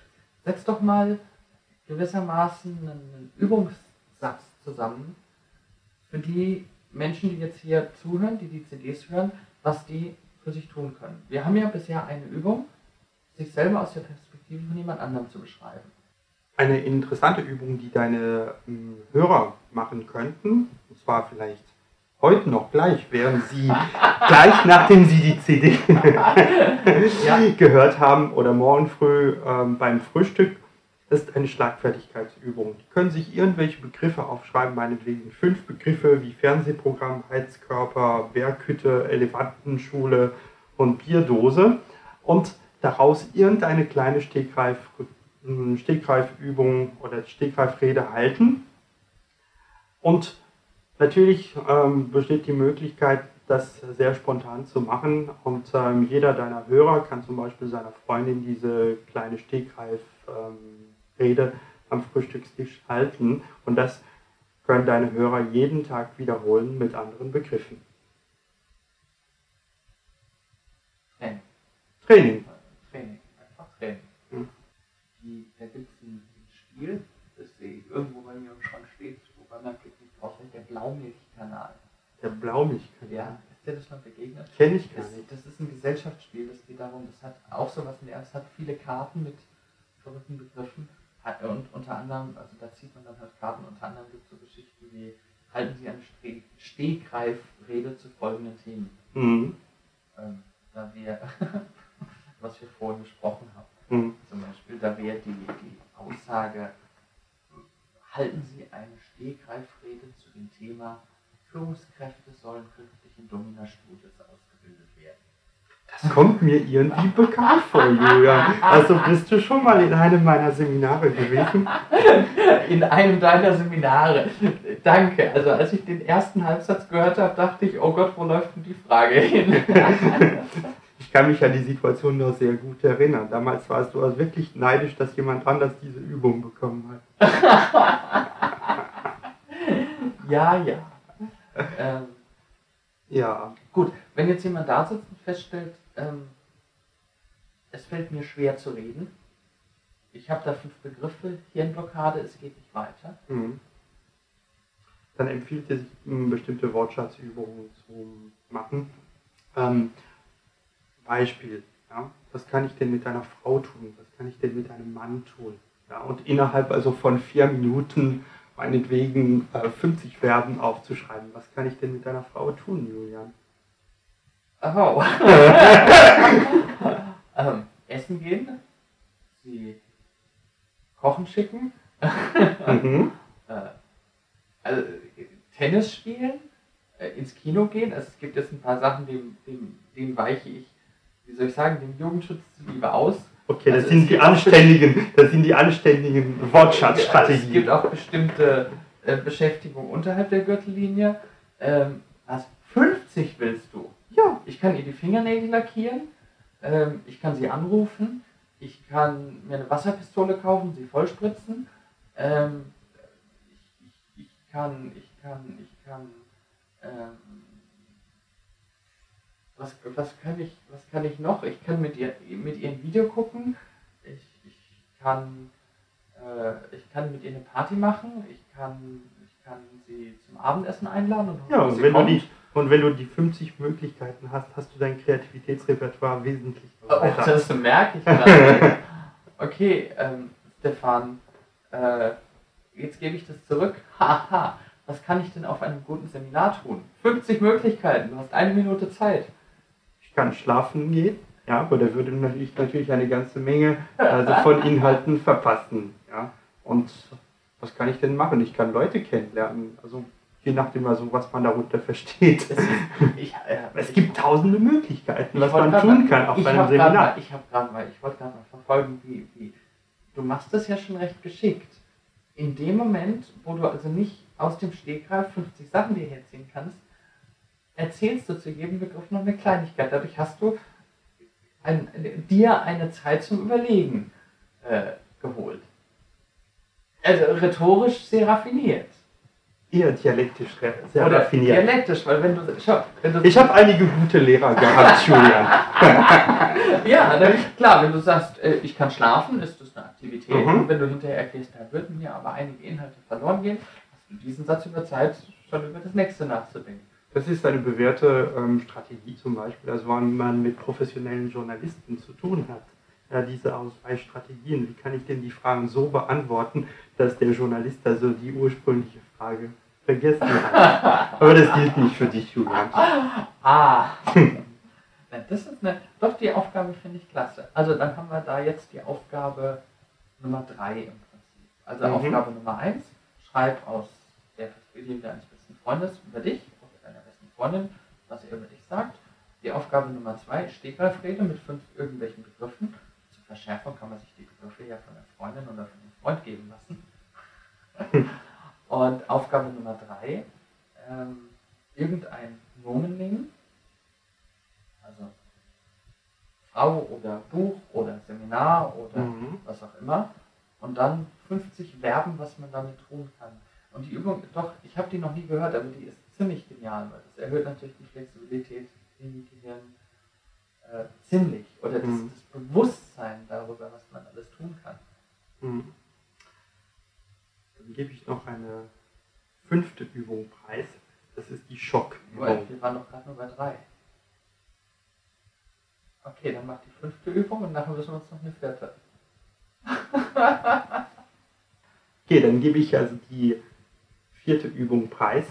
Setz doch mal gewissermaßen einen Übungssatz zusammen für die Menschen, die jetzt hier zuhören, die die CDs hören, was die für sich tun können. Wir haben ja bisher eine Übung, sich selber aus der Perspektive von jemand anderem zu beschreiben. Eine interessante Übung, die deine ähm, Hörer machen könnten, und zwar vielleicht heute noch gleich, während sie gleich nachdem sie die CD Ja. gehört haben oder morgen früh ähm, beim Frühstück, ist eine Schlagfertigkeitsübung. Die können sich irgendwelche Begriffe aufschreiben, meinetwegen fünf Begriffe wie Fernsehprogramm, Heizkörper, Berghütte, Elefantenschule und Bierdose und daraus irgendeine kleine Stegreif, Stegreifübung oder Stegreifrede halten. Und natürlich ähm, besteht die Möglichkeit, das sehr spontan zu machen. Und ähm, jeder deiner Hörer kann zum Beispiel seiner Freundin diese kleine Stegreif-Rede am Frühstückstisch halten. Und das können deine Hörer jeden Tag wiederholen mit anderen Begriffen. Training. Training. Einfach Training. Mhm. Die, da gibt es ein, Spiel, das sehe ich irgendwo bei mir im Schrank steht, wobei man klickt nicht drauf, der Blaumilchkanal. Der Blaumilchkanal. Ja, ist dir das schon begegnet? Kenne ich gar Das, nicht. das ist ein Gesellschaftsspiel, das geht darum, das hat auch sowas in der es hat viele Karten mit verrückten Begriffen und unter anderem, also da zieht man dann halt Karten, unter anderem gibt es so Geschichten wie, halten Sie eine Stre- Stehgreifrede zu folgenden Themen. Mhm. Ähm, da wir, was wir vorhin besprochen haben, Mhm. zum Beispiel, da wäre die, die Aussage, halten Sie eine Stehgreifrede zu dem Thema, Führungskräfte sollen künftig in Domina-Studios ausgebildet werden. Das kommt mir irgendwie bekannt vor, Julian. Also bist du schon mal in einem meiner Seminare gewesen? In einem deiner Seminare. Danke. Also als ich den ersten Halbsatz gehört habe, dachte ich, oh Gott, wo läuft denn die Frage hin? Ich kann mich an die Situation noch sehr gut erinnern. Damals warst du also wirklich neidisch, dass jemand anders diese Übung bekommen hat. ja, ja. Ähm, Ja, gut, wenn jetzt jemand da sitzt und feststellt, ähm, es fällt mir schwer zu reden, ich habe da fünf Begriffe, Hirnblockade, es geht nicht weiter. mhm. dann empfiehlt es bestimmte Wortschatzübungen zu machen. Ähm, Beispiel, ja, was kann ich denn mit einer Frau tun? Was kann ich denn mit einem Mann tun? Ja, und innerhalb also von vier Minuten meinetwegen äh, 50 Verben aufzuschreiben. Was kann ich denn mit einer Frau tun, Julian? Oh. ähm, essen gehen, sie kochen schicken, Mhm. äh, also, Tennis spielen, äh, ins Kino gehen. Also es gibt jetzt ein paar Sachen, dem, dem, dem weiche ich, wie soll ich sagen, dem Jugendschutz zuliebe aus. Okay, das Also sind es die anständigen, das sind die anständigen Es Wortschatzstrategien. gibt auch bestimmte äh, Beschäftigung unterhalb der Gürtellinie. Ähm, was? 50 willst du? Ja. Ich kann ihr die Fingernägel lackieren, ähm, ich kann sie anrufen, ich kann mir eine Wasserpistole kaufen, sie vollspritzen. Ähm, ich, ich, ich kann, ich kann, ich kann. Ähm, was, was, kann ich, was kann ich noch? Ich kann mit ihr, mit ihr ein Video gucken. Ich, ich, kann, äh, ich kann mit ihr eine Party machen. Ich kann, ich kann sie zum Abendessen einladen. Und ja, und wenn, du die, und wenn du die 50 Möglichkeiten hast, hast du dein Kreativitätsrepertoire wesentlich Oh, das merke ich gerade. okay, ähm, Stefan, äh, jetzt gebe ich das zurück. Haha, was kann ich denn auf einem guten Seminar tun? 50 Möglichkeiten, du hast eine Minute Zeit. Ich kann schlafen gehen, ja, aber da würde ich natürlich eine ganze Menge also von Inhalten verpassen. Ja. Und was kann ich denn machen? Ich kann Leute kennenlernen. Also je nachdem, also, was man darunter versteht. Ich, äh, es gibt tausende Möglichkeiten, was man tun kann auf einem Seminar. Mal, ich habe gerade mal, ich wollte gerade mal verfolgen, wie, wie, du machst das ja schon recht geschickt. In dem Moment, wo du also nicht aus dem Stegreif 50 Sachen dir herziehen kannst, erzählst du zu jedem Begriff noch eine Kleinigkeit. Dadurch hast du ein, dir eine Zeit zum Überlegen äh, geholt. Also rhetorisch sehr raffiniert eher dialektisch sehr Oder raffiniert. Dialektisch, weil wenn du. Schau, wenn du ich habe einige gute Lehrer gehabt, Julian. ja, dann, klar, wenn du sagst, äh, ich kann schlafen, ist das eine Aktivität. Mhm. Und wenn du hinterher erklärst, da würden mir aber einige Inhalte verloren gehen, hast du diesen Satz über Zeit, schon über das nächste nachzudenken. Das ist eine bewährte ähm, Strategie zum Beispiel, also wenn man mit professionellen Journalisten zu tun hat. Ja, diese Ausweichstrategien, wie kann ich denn die Fragen so beantworten, dass der Journalist also die ursprüngliche Frage vergessen hat. Aber das gilt nicht für dich, Julian. Ah. das ist eine, doch die Aufgabe finde ich klasse. Also dann haben wir da jetzt die Aufgabe Nummer 3 im Prinzip. Also mhm. Aufgabe Nummer 1, schreib aus der Perspektive deines besten Freundes über dich Freundin, was er über dich sagt. Die Aufgabe Nummer 2, Stegreifrede mit fünf irgendwelchen Begriffen. Zur Verschärfung kann man sich die Begriffe ja von der Freundin oder von dem Freund geben lassen. Und Aufgabe Nummer drei, ähm, irgendein Nomen nehmen, also Frau oder Buch oder Seminar oder mhm. was auch immer, und dann 50 Verben, was man damit tun kann. Und die Übung, doch, ich habe die noch nie gehört, aber die ist ziemlich genial, weil das erhöht natürlich die Flexibilität im Gehirn äh, ziemlich. Oder das, mhm. das, Bewusstsein darüber, was man alles tun kann. Mhm. Dann gebe ich noch eine fünfte Übung preis. Das ist die Schockübung. Wir waren doch gerade nur bei drei. Okay, dann mach die fünfte Übung und nachher müssen wir uns noch eine vierte. okay, dann gebe ich also die vierte Übung preis.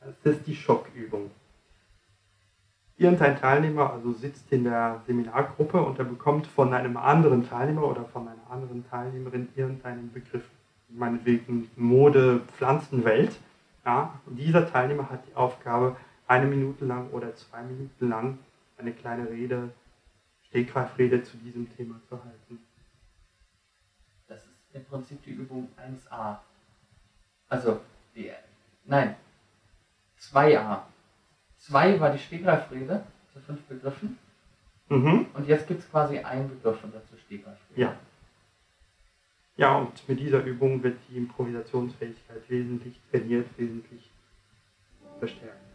Das ist die Schockübung. Irgendein Teilnehmer also sitzt in der Seminargruppe und er bekommt von einem anderen Teilnehmer oder von einer anderen Teilnehmerin irgendeinen Begriff meinetwegen Mode, Pflanzenwelt. Ja, und dieser Teilnehmer hat die Aufgabe, eine Minute lang oder zwei Minuten lang eine kleine Rede, Stegreifrede zu diesem Thema zu halten. Das ist im Prinzip die Übung 1a. Also, die, nein, 2a. 2 war die Stegreifrede zu fünf Begriffen. Mhm. Und jetzt gibt es quasi einen Begriff und dazu Stegreifrede. Ja. Ja, und mit dieser Übung wird die Improvisationsfähigkeit wesentlich trainiert, wesentlich verstärkt.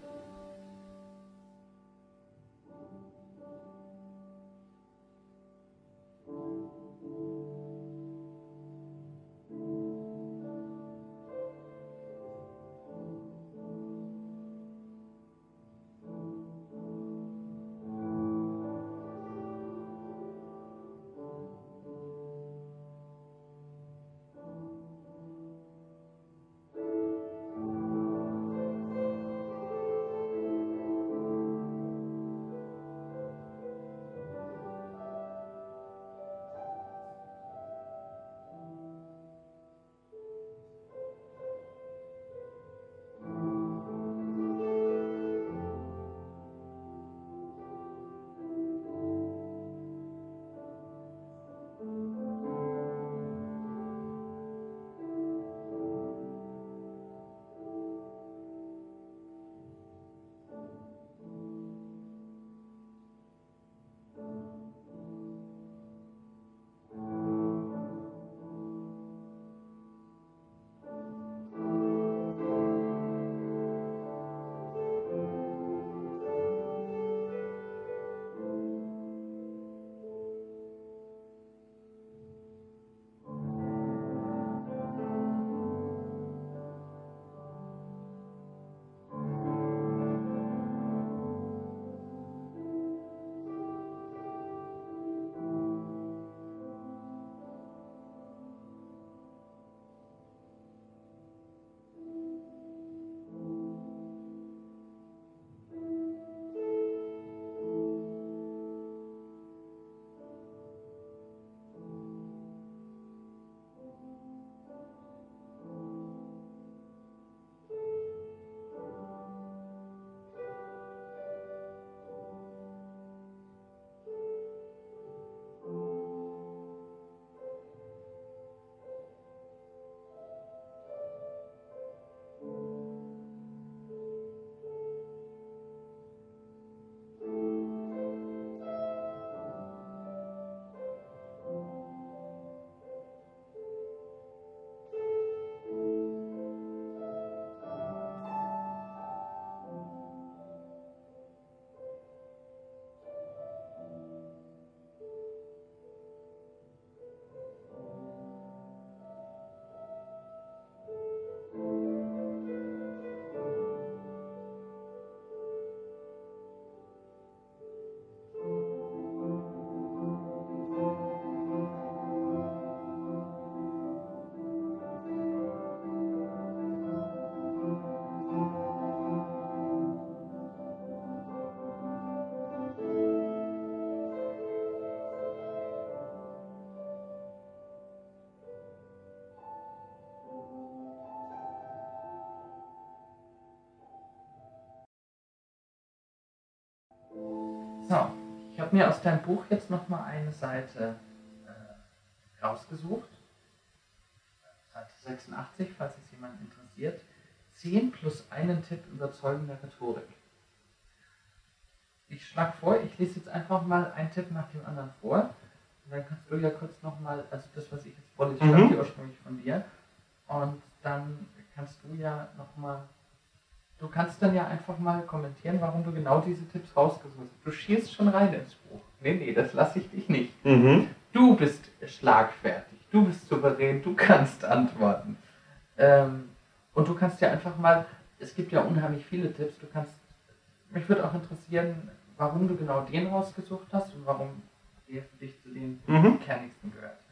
Auf. Ich habe mir aus deinem Buch jetzt nochmal eine Seite äh, rausgesucht. Seite 86, falls es jemand interessiert. 10 plus einen Tipp überzeugender Rhetorik. Ich schlage vor, ich lese jetzt einfach mal einen Tipp nach dem anderen vor. Und dann kannst du ja kurz nochmal, also das, was ich jetzt vorlese, mhm. stammt ursprünglich von dir. Und dann kannst du ja nochmal Du kannst dann ja einfach mal kommentieren, warum du genau diese Tipps rausgesucht hast. Du schießt schon rein ins Buch. Nee, nee, das lasse ich dich nicht. Mhm. Du bist schlagfertig, du bist souverän, du kannst antworten. Ähm, und du kannst ja einfach mal, es gibt ja unheimlich viele Tipps, du kannst, mich würde auch interessieren, warum du genau den rausgesucht hast und warum der für dich zu den mhm. kernigsten gehört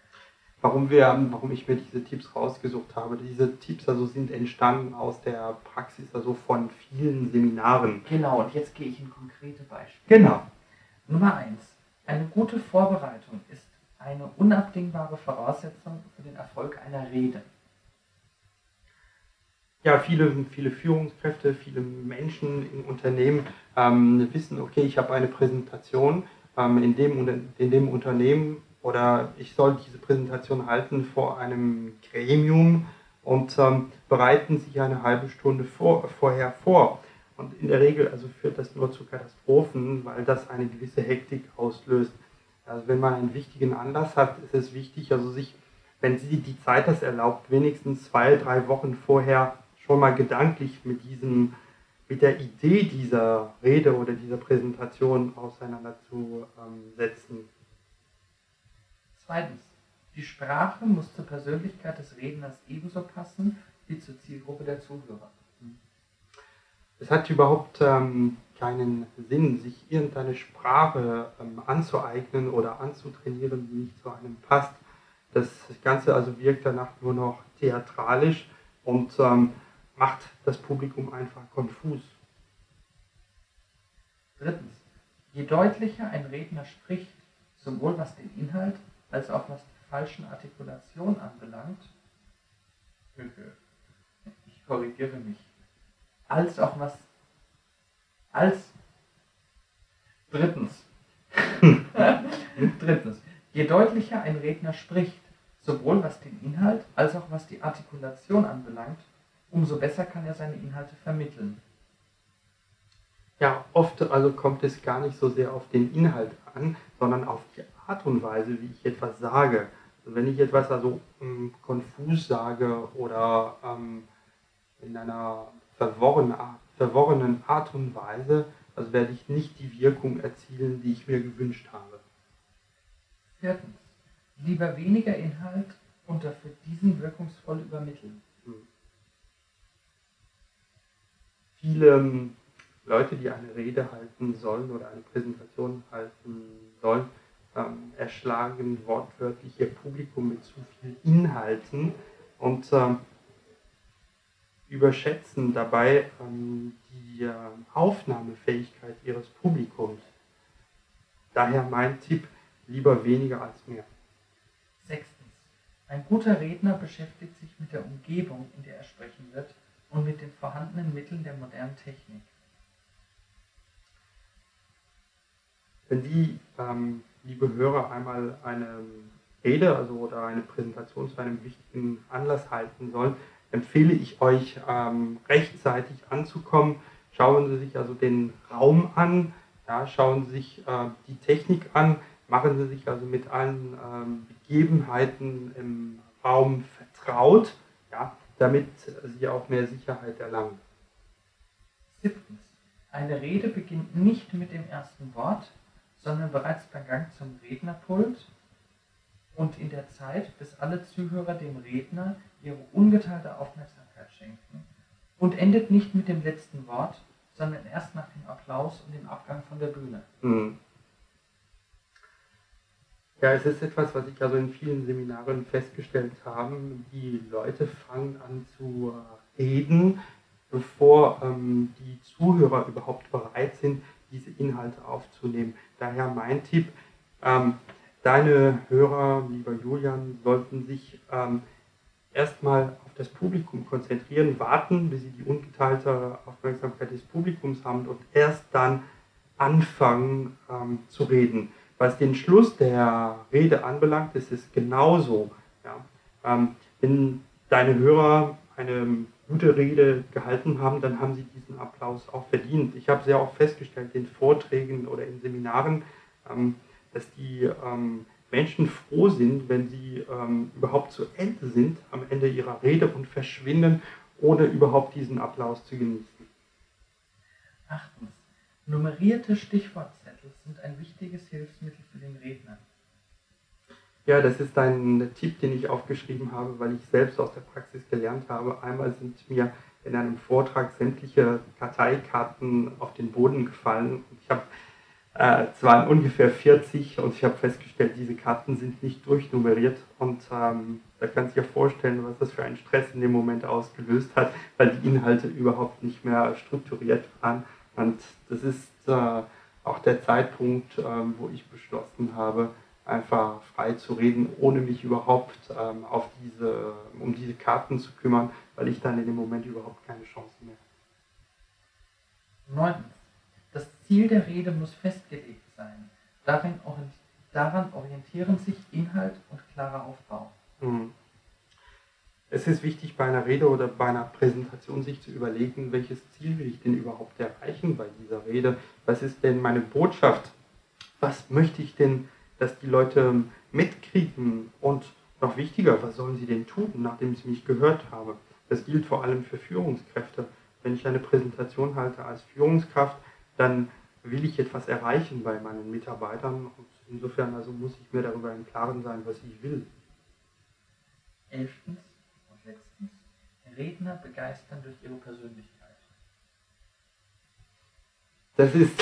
warum, wir, warum ich mir diese Tipps rausgesucht habe. Diese Tipps also sind entstanden aus der Praxis, also von vielen Seminaren. Genau, und jetzt gehe ich in konkrete Beispiele. Genau. Nummer eins: Eine gute Vorbereitung ist eine unabdingbare Voraussetzung für den Erfolg einer Rede. Ja, viele, viele Führungskräfte, viele Menschen im Unternehmen ähm, wissen, okay, ich habe eine Präsentation ähm, in, dem, in dem Unternehmen oder ich soll diese Präsentation halten vor einem Gremium und ähm, bereiten sich eine halbe Stunde vor, vorher vor. Und in der Regel also führt das nur zu Katastrophen, weil das eine gewisse Hektik auslöst. Also wenn man einen wichtigen Anlass hat, ist es wichtig, also sich, wenn Sie die Zeit das erlaubt, wenigstens zwei, drei Wochen vorher schon mal gedanklich mit diesem, mit der Idee dieser Rede oder dieser Präsentation auseinanderzusetzen. Zweitens. Die Sprache muss zur Persönlichkeit des Redners ebenso passen wie zur Zielgruppe der Zuhörer. Es hat überhaupt ähm, keinen Sinn, sich irgendeine Sprache ähm, anzueignen oder anzutrainieren, die nicht zu einem passt. Das Ganze also wirkt danach nur noch theatralisch und ähm, macht das Publikum einfach konfus. Drittens. Je deutlicher ein Redner spricht, sowohl was den Inhalt als auch was die falschen Artikulationen anbelangt, ich korrigiere mich, als auch was, als, drittens, drittens, je deutlicher ein Redner spricht, sowohl was den Inhalt als auch was die Artikulation anbelangt, umso besser kann er seine Inhalte vermitteln. Ja, oft also kommt es gar nicht so sehr auf den Inhalt an, sondern auf die Art und Weise, wie ich etwas sage. Also wenn ich etwas also ähm, konfus sage oder ähm, in einer verworrenen Art, verworrenen Art und Weise, also werde ich nicht die Wirkung erzielen, die ich mir gewünscht habe. Viertens. Lieber weniger Inhalt und dafür diesen wirkungsvoll übermitteln. Hm. Viele ähm, Leute, die eine Rede halten sollen oder eine Präsentation halten sollen, ähm, erschlagen wortwörtlich ihr Publikum mit zu viel Inhalten und ähm, überschätzen dabei ähm, die äh, Aufnahmefähigkeit ihres Publikums. Daher mein Tipp, lieber weniger als mehr. Sechstens. Ein guter Redner beschäftigt sich mit der Umgebung, in der er sprechen wird und mit den vorhandenen Mitteln der modernen Technik. Wenn die ähm, liebe Hörer, einmal eine Rede also oder eine Präsentation zu einem wichtigen Anlass halten sollen, empfehle ich euch ähm, rechtzeitig anzukommen. Schauen Sie sich also den Raum an, ja, schauen Sie sich äh, die Technik an, machen Sie sich also mit allen ähm, Begebenheiten im Raum vertraut, ja, damit Sie auch mehr Sicherheit erlangen. Siebtens. Eine Rede beginnt nicht mit dem ersten Wort, sondern bereits beim Gang zum Rednerpult und in der Zeit, bis alle Zuhörer dem Redner ihre ungeteilte Aufmerksamkeit schenken und endet nicht mit dem letzten Wort, sondern erst nach dem Applaus und dem Abgang von der Bühne. Mhm. Ja, es ist etwas, was ich also in vielen Seminaren festgestellt habe. Die Leute fangen an zu reden, bevor ähm, die Zuhörer überhaupt bereit sind, diese Inhalte aufzunehmen. Daher mein Tipp, ähm, deine Hörer, lieber Julian, sollten sich ähm, erstmal auf das Publikum konzentrieren, warten, bis sie die ungeteilte Aufmerksamkeit des Publikums haben und erst dann anfangen ähm, zu reden. Was den Schluss der Rede anbelangt, ist es genauso. Ja. Ähm, wenn deine Hörer eine gute Rede gehalten haben, dann haben sie diesen Applaus auch verdient. Ich habe sehr oft festgestellt in Vorträgen oder in Seminaren, ähm, dass die ähm, Menschen froh sind, wenn sie ähm, überhaupt zu Ende sind am Ende ihrer Rede und verschwinden, ohne überhaupt diesen Applaus zu genießen. Achtens. Nummerierte Stichwortzettel sind ein wichtiges Hilfsmittel für den Redner. Ja, das ist ein Tipp, den ich aufgeschrieben habe, weil ich selbst aus der Praxis gelernt habe. Einmal sind mir in einem Vortrag sämtliche Karteikarten auf den Boden gefallen. Ich habe äh, waren ungefähr 40 und ich habe festgestellt, diese Karten sind nicht durchnummeriert und ähm, da kann sich ja vorstellen, was das für einen Stress in dem Moment ausgelöst hat, weil die Inhalte überhaupt nicht mehr strukturiert waren. Und das ist äh, auch der Zeitpunkt, äh, wo ich beschlossen habe, einfach frei zu reden, ohne mich überhaupt ähm, auf diese, um diese Karten zu kümmern, weil ich dann in dem Moment überhaupt keine Chance mehr habe. Neuntens. Das Ziel der Rede muss festgelegt sein. Darin, daran orientieren sich Inhalt und klarer Aufbau. Mhm. Es ist wichtig, bei einer Rede oder bei einer Präsentation sich zu überlegen, welches Ziel will ich denn überhaupt erreichen bei dieser Rede? Was ist denn meine Botschaft? Was möchte ich denn, dass die Leute mitkriegen? Und noch wichtiger, was sollen sie denn tun, nachdem sie mich gehört haben? Das gilt vor allem für Führungskräfte. Wenn ich eine Präsentation halte als Führungskraft, dann will ich etwas erreichen bei meinen Mitarbeitern. Und insofern also muss ich mir darüber im Klaren sein, was ich will. Elftens und letztens, Redner begeistern durch ihre Persönlichkeit. Das ist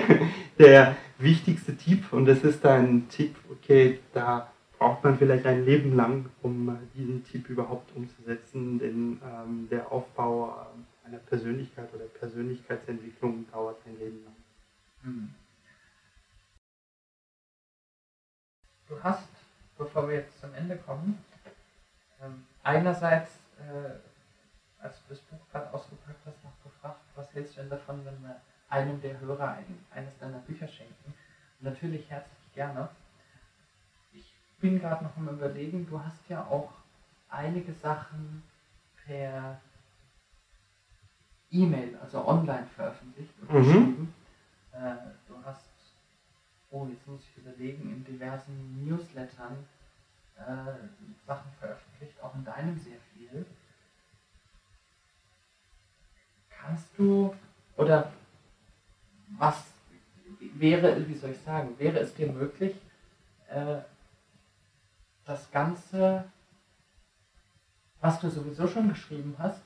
der wichtigste Tipp und das ist ein Tipp, okay, da braucht man vielleicht ein Leben lang, um diesen Tipp überhaupt umzusetzen, denn ähm, der Aufbau ähm, einer Persönlichkeit oder Persönlichkeitsentwicklung dauert ein Leben lang. Hm. Du hast, bevor wir jetzt zum Ende kommen, ähm, einerseits, äh, als du das Buch gerade ausgepackt hast, noch gefragt, was hältst du denn davon, wenn wir einem der Hörer ein, eines deiner Bücher schenken? Und natürlich herzlich gerne. Ich bin gerade noch am Überlegen, du hast ja auch einige Sachen per E-Mail, also online veröffentlicht und mhm. geschrieben. Äh, du hast, oh, jetzt muss ich überlegen, in diversen Newslettern äh, Sachen veröffentlicht, auch in deinem sehr viel. Kannst du, oder was wäre, wie soll ich sagen, wäre es dir möglich, äh, das Ganze, was du sowieso schon geschrieben hast,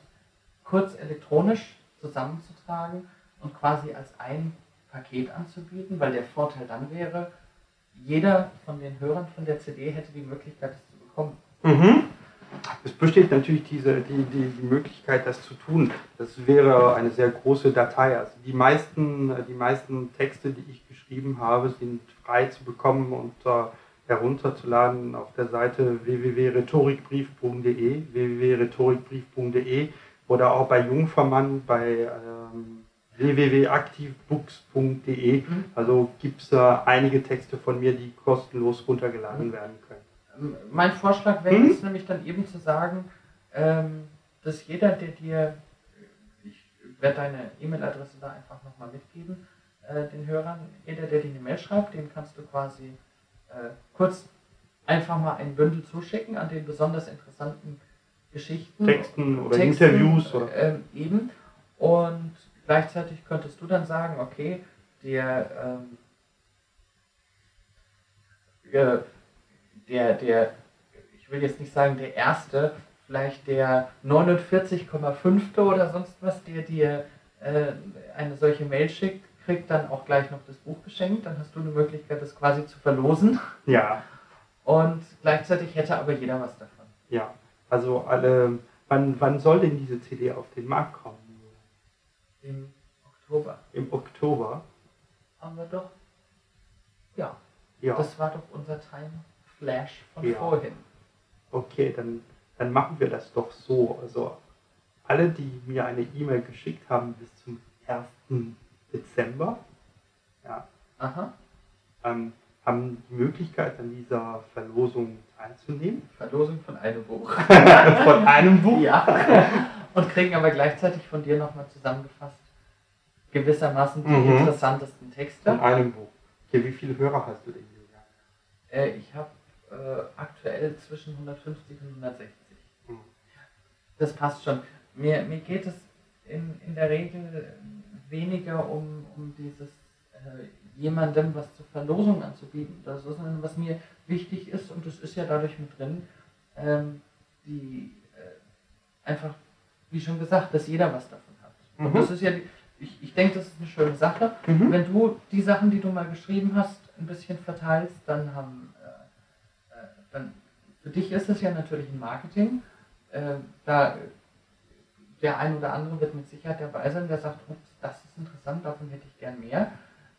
kurz elektronisch zusammenzutragen und quasi als ein Paket anzubieten, weil der Vorteil dann wäre, jeder von den Hörern von der CD hätte die Möglichkeit, es zu bekommen. Mhm. Es besteht natürlich diese, die, die, die Möglichkeit, das zu tun. Das wäre eine sehr große Datei. Also die meisten, die meisten Texte, die ich geschrieben habe, sind frei zu bekommen und äh, herunterzuladen auf der Seite www.rhetorikbrief.de www.rhetorikbrief.de oder auch bei Jungfermann bei ähm, www.aktivbooks.de. Mhm. Also gibt es äh, einige Texte von mir, die kostenlos runtergeladen werden können. Mein Vorschlag wäre jetzt nämlich dann eben zu sagen, ähm, dass jeder, der dir, ich werde deine E-Mail-Adresse da einfach nochmal mitgeben, äh, den Hörern, jeder, der dir eine Mail schreibt, dem kannst du quasi äh, kurz einfach mal ein Bündel zuschicken an den besonders interessanten Geschichten, Texten oder Texten, Interviews oder äh, eben. Und gleichzeitig könntest du dann sagen, okay, der ähm, der, der, ich will jetzt nicht sagen der erste, vielleicht der 49,5. oder sonst was, der dir äh, eine solche Mail schickt, kriegt dann auch gleich noch das Buch geschenkt. Dann hast du eine Möglichkeit, das quasi zu verlosen. Ja. Und gleichzeitig hätte aber jeder was davon. Ja. Also alle, wann, wann soll denn diese CD auf den Markt kommen? Im Oktober. Im Oktober? Haben wir doch. Ja. ja. Das war doch unser Time Flash von ja. vorhin. Okay, dann, dann machen wir das doch so. Also alle, die mir eine E-Mail geschickt haben bis zum 1. Dezember, Aha. ähm, haben die Möglichkeit, an dieser Verlosung teilzunehmen. Verlosung von einem Buch. Von einem Buch. Ja. Und kriegen aber gleichzeitig von dir nochmal zusammengefasst gewissermaßen die Mhm. interessantesten Texte. Von einem Buch. Okay, wie viele Hörer hast du denn, Julian? Äh, ich habe äh, aktuell zwischen 150 und 160. Mhm. Das passt schon. Mir, mir geht es in, in der Regel weniger um, um dieses äh, jemandem was zur Verlosung anzubieten, das ist, sondern was mir wichtig ist, und das ist ja dadurch mit drin, ähm, die äh, einfach, wie schon gesagt, dass jeder was davon hat. Und Mhm. das ist ja, die, ich, ich denke, das ist eine schöne Sache. Mhm. Wenn du die Sachen, die du mal geschrieben hast, ein bisschen verteilst, dann haben, dann für dich ist es ja natürlich ein Marketing. Äh, da der ein oder andere wird mit Sicherheit dabei sein, der sagt, ups, das ist interessant, davon hätte ich gern mehr.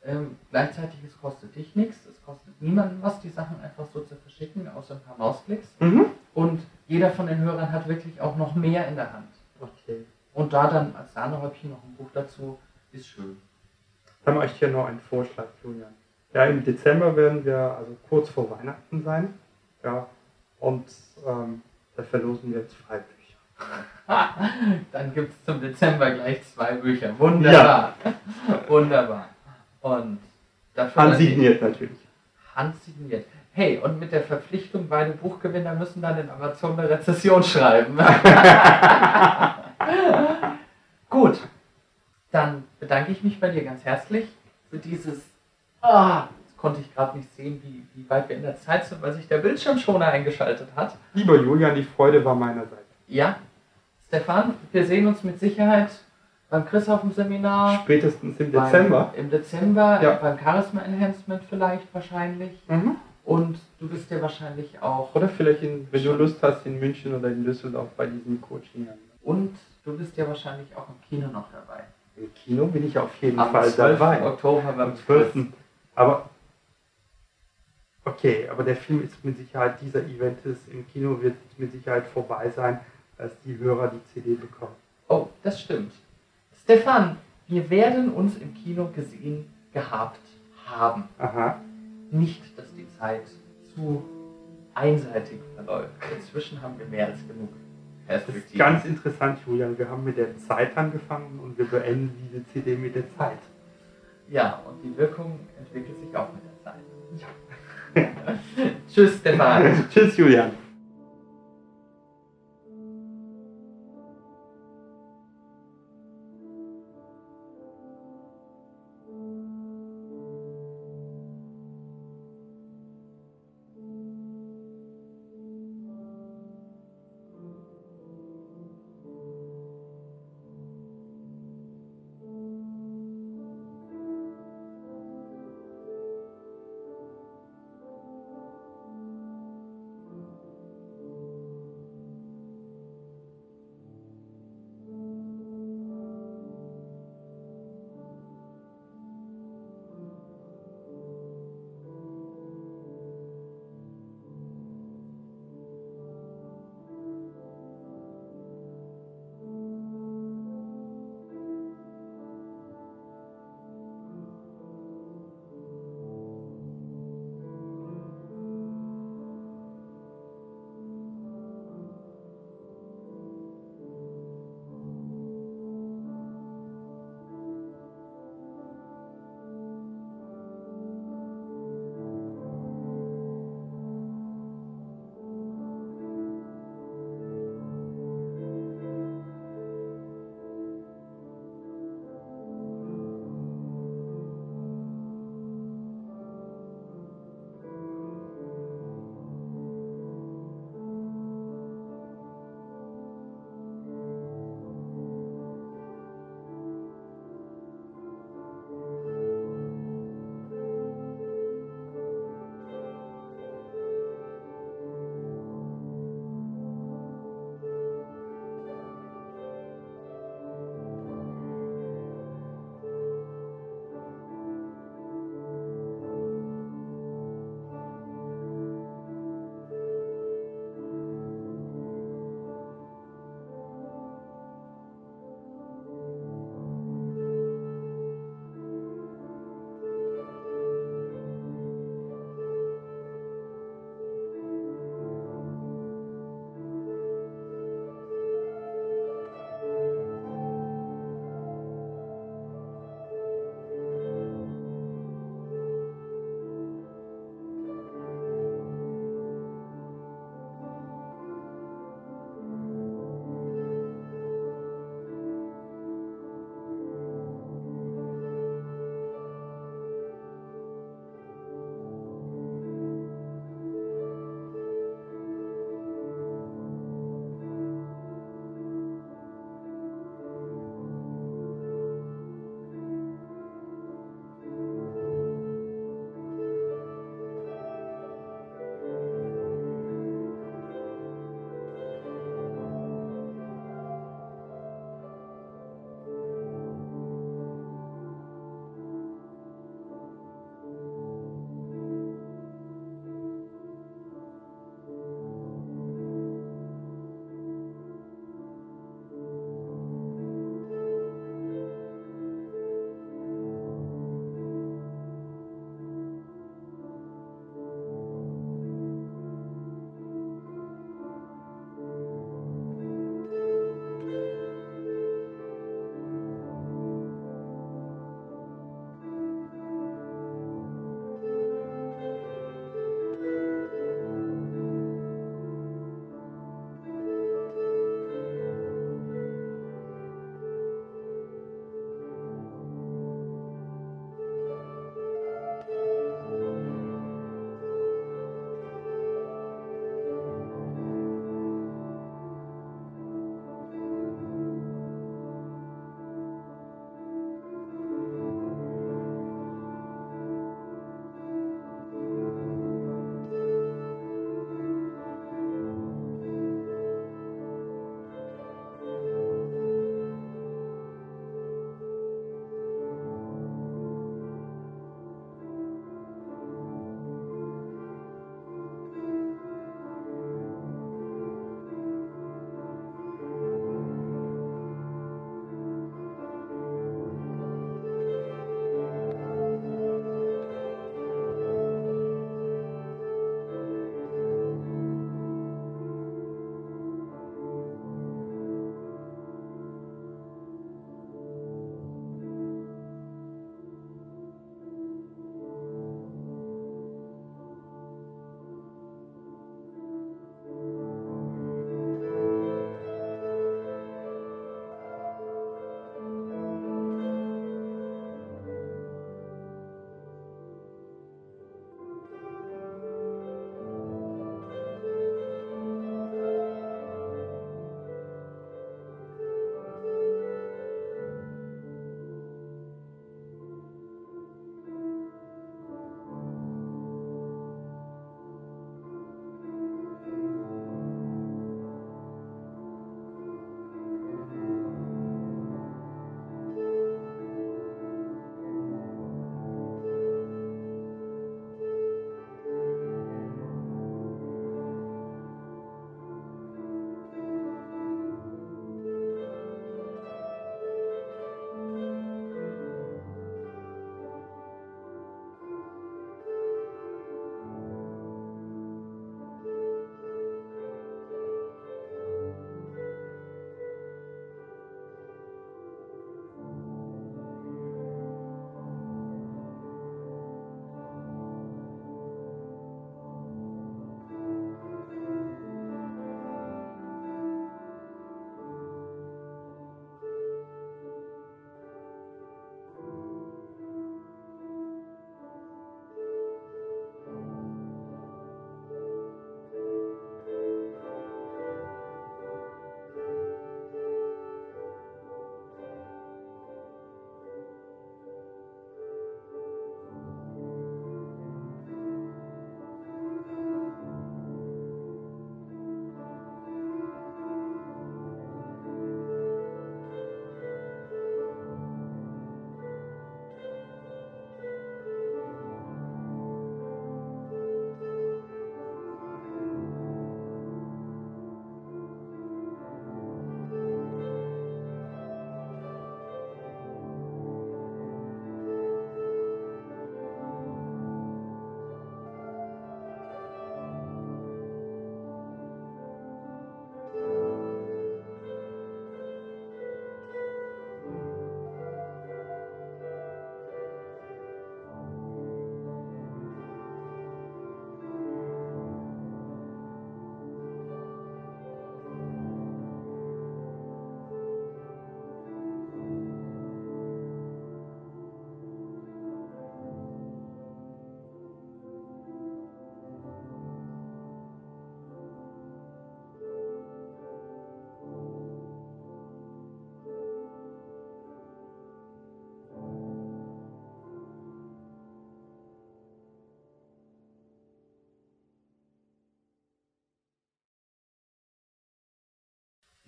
Ähm, gleichzeitig, es kostet dich nichts, es kostet niemanden was, die Sachen einfach so zu verschicken, außer ein paar Mausklicks. Mhm. Und jeder von den Hörern hat wirklich auch noch mehr in der Hand. Okay. Und da dann als Sahnehäubchen noch ein Buch dazu, ist schön. Dann mache ich hier noch einen Vorschlag, Julian. Ja, im Dezember werden wir also kurz vor Weihnachten sein. Ja, und ähm, da verlosen wir zwei Bücher. Dann gibt es zum Dezember gleich zwei Bücher. Wunderbar. Wunderbar. Und dafür Handsigniert natürlich. handsigniert. Hey, und mit der Verpflichtung, beide Buchgewinner müssen dann in Amazon eine Rezession schreiben. Gut, dann bedanke ich mich bei dir ganz herzlich für dieses. Ah, konnte ich gerade nicht sehen, wie, wie weit wir in der Zeit sind, weil sich der Bildschirmschoner eingeschaltet hat. Lieber Julian, die Freude war meinerseits. Ja, Stefan, wir sehen uns mit Sicherheit beim Chris auf dem Seminar. Spätestens im beim- Dezember. Im Dezember, Ja. äh, beim Charisma Enhancement vielleicht wahrscheinlich. Mhm. Und du bist ja wahrscheinlich auch. Oder vielleicht, in, wenn du Lust hast, in München oder in Düsseldorf bei diesem Coaching. Und du bist ja wahrscheinlich auch im Kino noch dabei. Im Kino bin ich auf jeden Am Fall 12. dabei. Oktober beim Am 12. Aber okay, aber der Film ist mit Sicherheit, dieser Event ist im Kino wird mit Sicherheit vorbei sein, als die Hörer die CD bekommen. Oh, das stimmt. Stefan, wir werden uns im Kino gesehen gehabt haben. Aha. Nicht, dass die Zeit zu einseitig verläuft. Inzwischen haben wir mehr als genug Das ist ganz interessant, Julian. Wir haben mit der Zeit angefangen und wir beenden diese CD mit der Zeit. Ja, und die Wirkung entwickelt sich auch mit der Zeit. Tschüss, Stefan. Tschüss, Julian.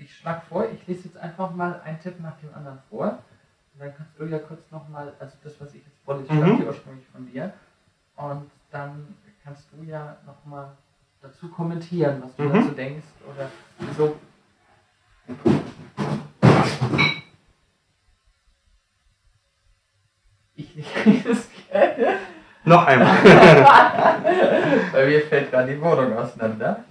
Ich schlage vor, ich lese jetzt einfach mal einen Tipp nach dem anderen vor. Und dann kannst du ja kurz nochmal, also das, was ich jetzt vorlese, Mhm. stammt ja ursprünglich von dir. Und dann kannst du ja nochmal dazu kommentieren, was du Mhm. dazu denkst oder wieso. Ich lese es gerne. Noch einmal. Bei mir fällt gerade die Wohnung auseinander.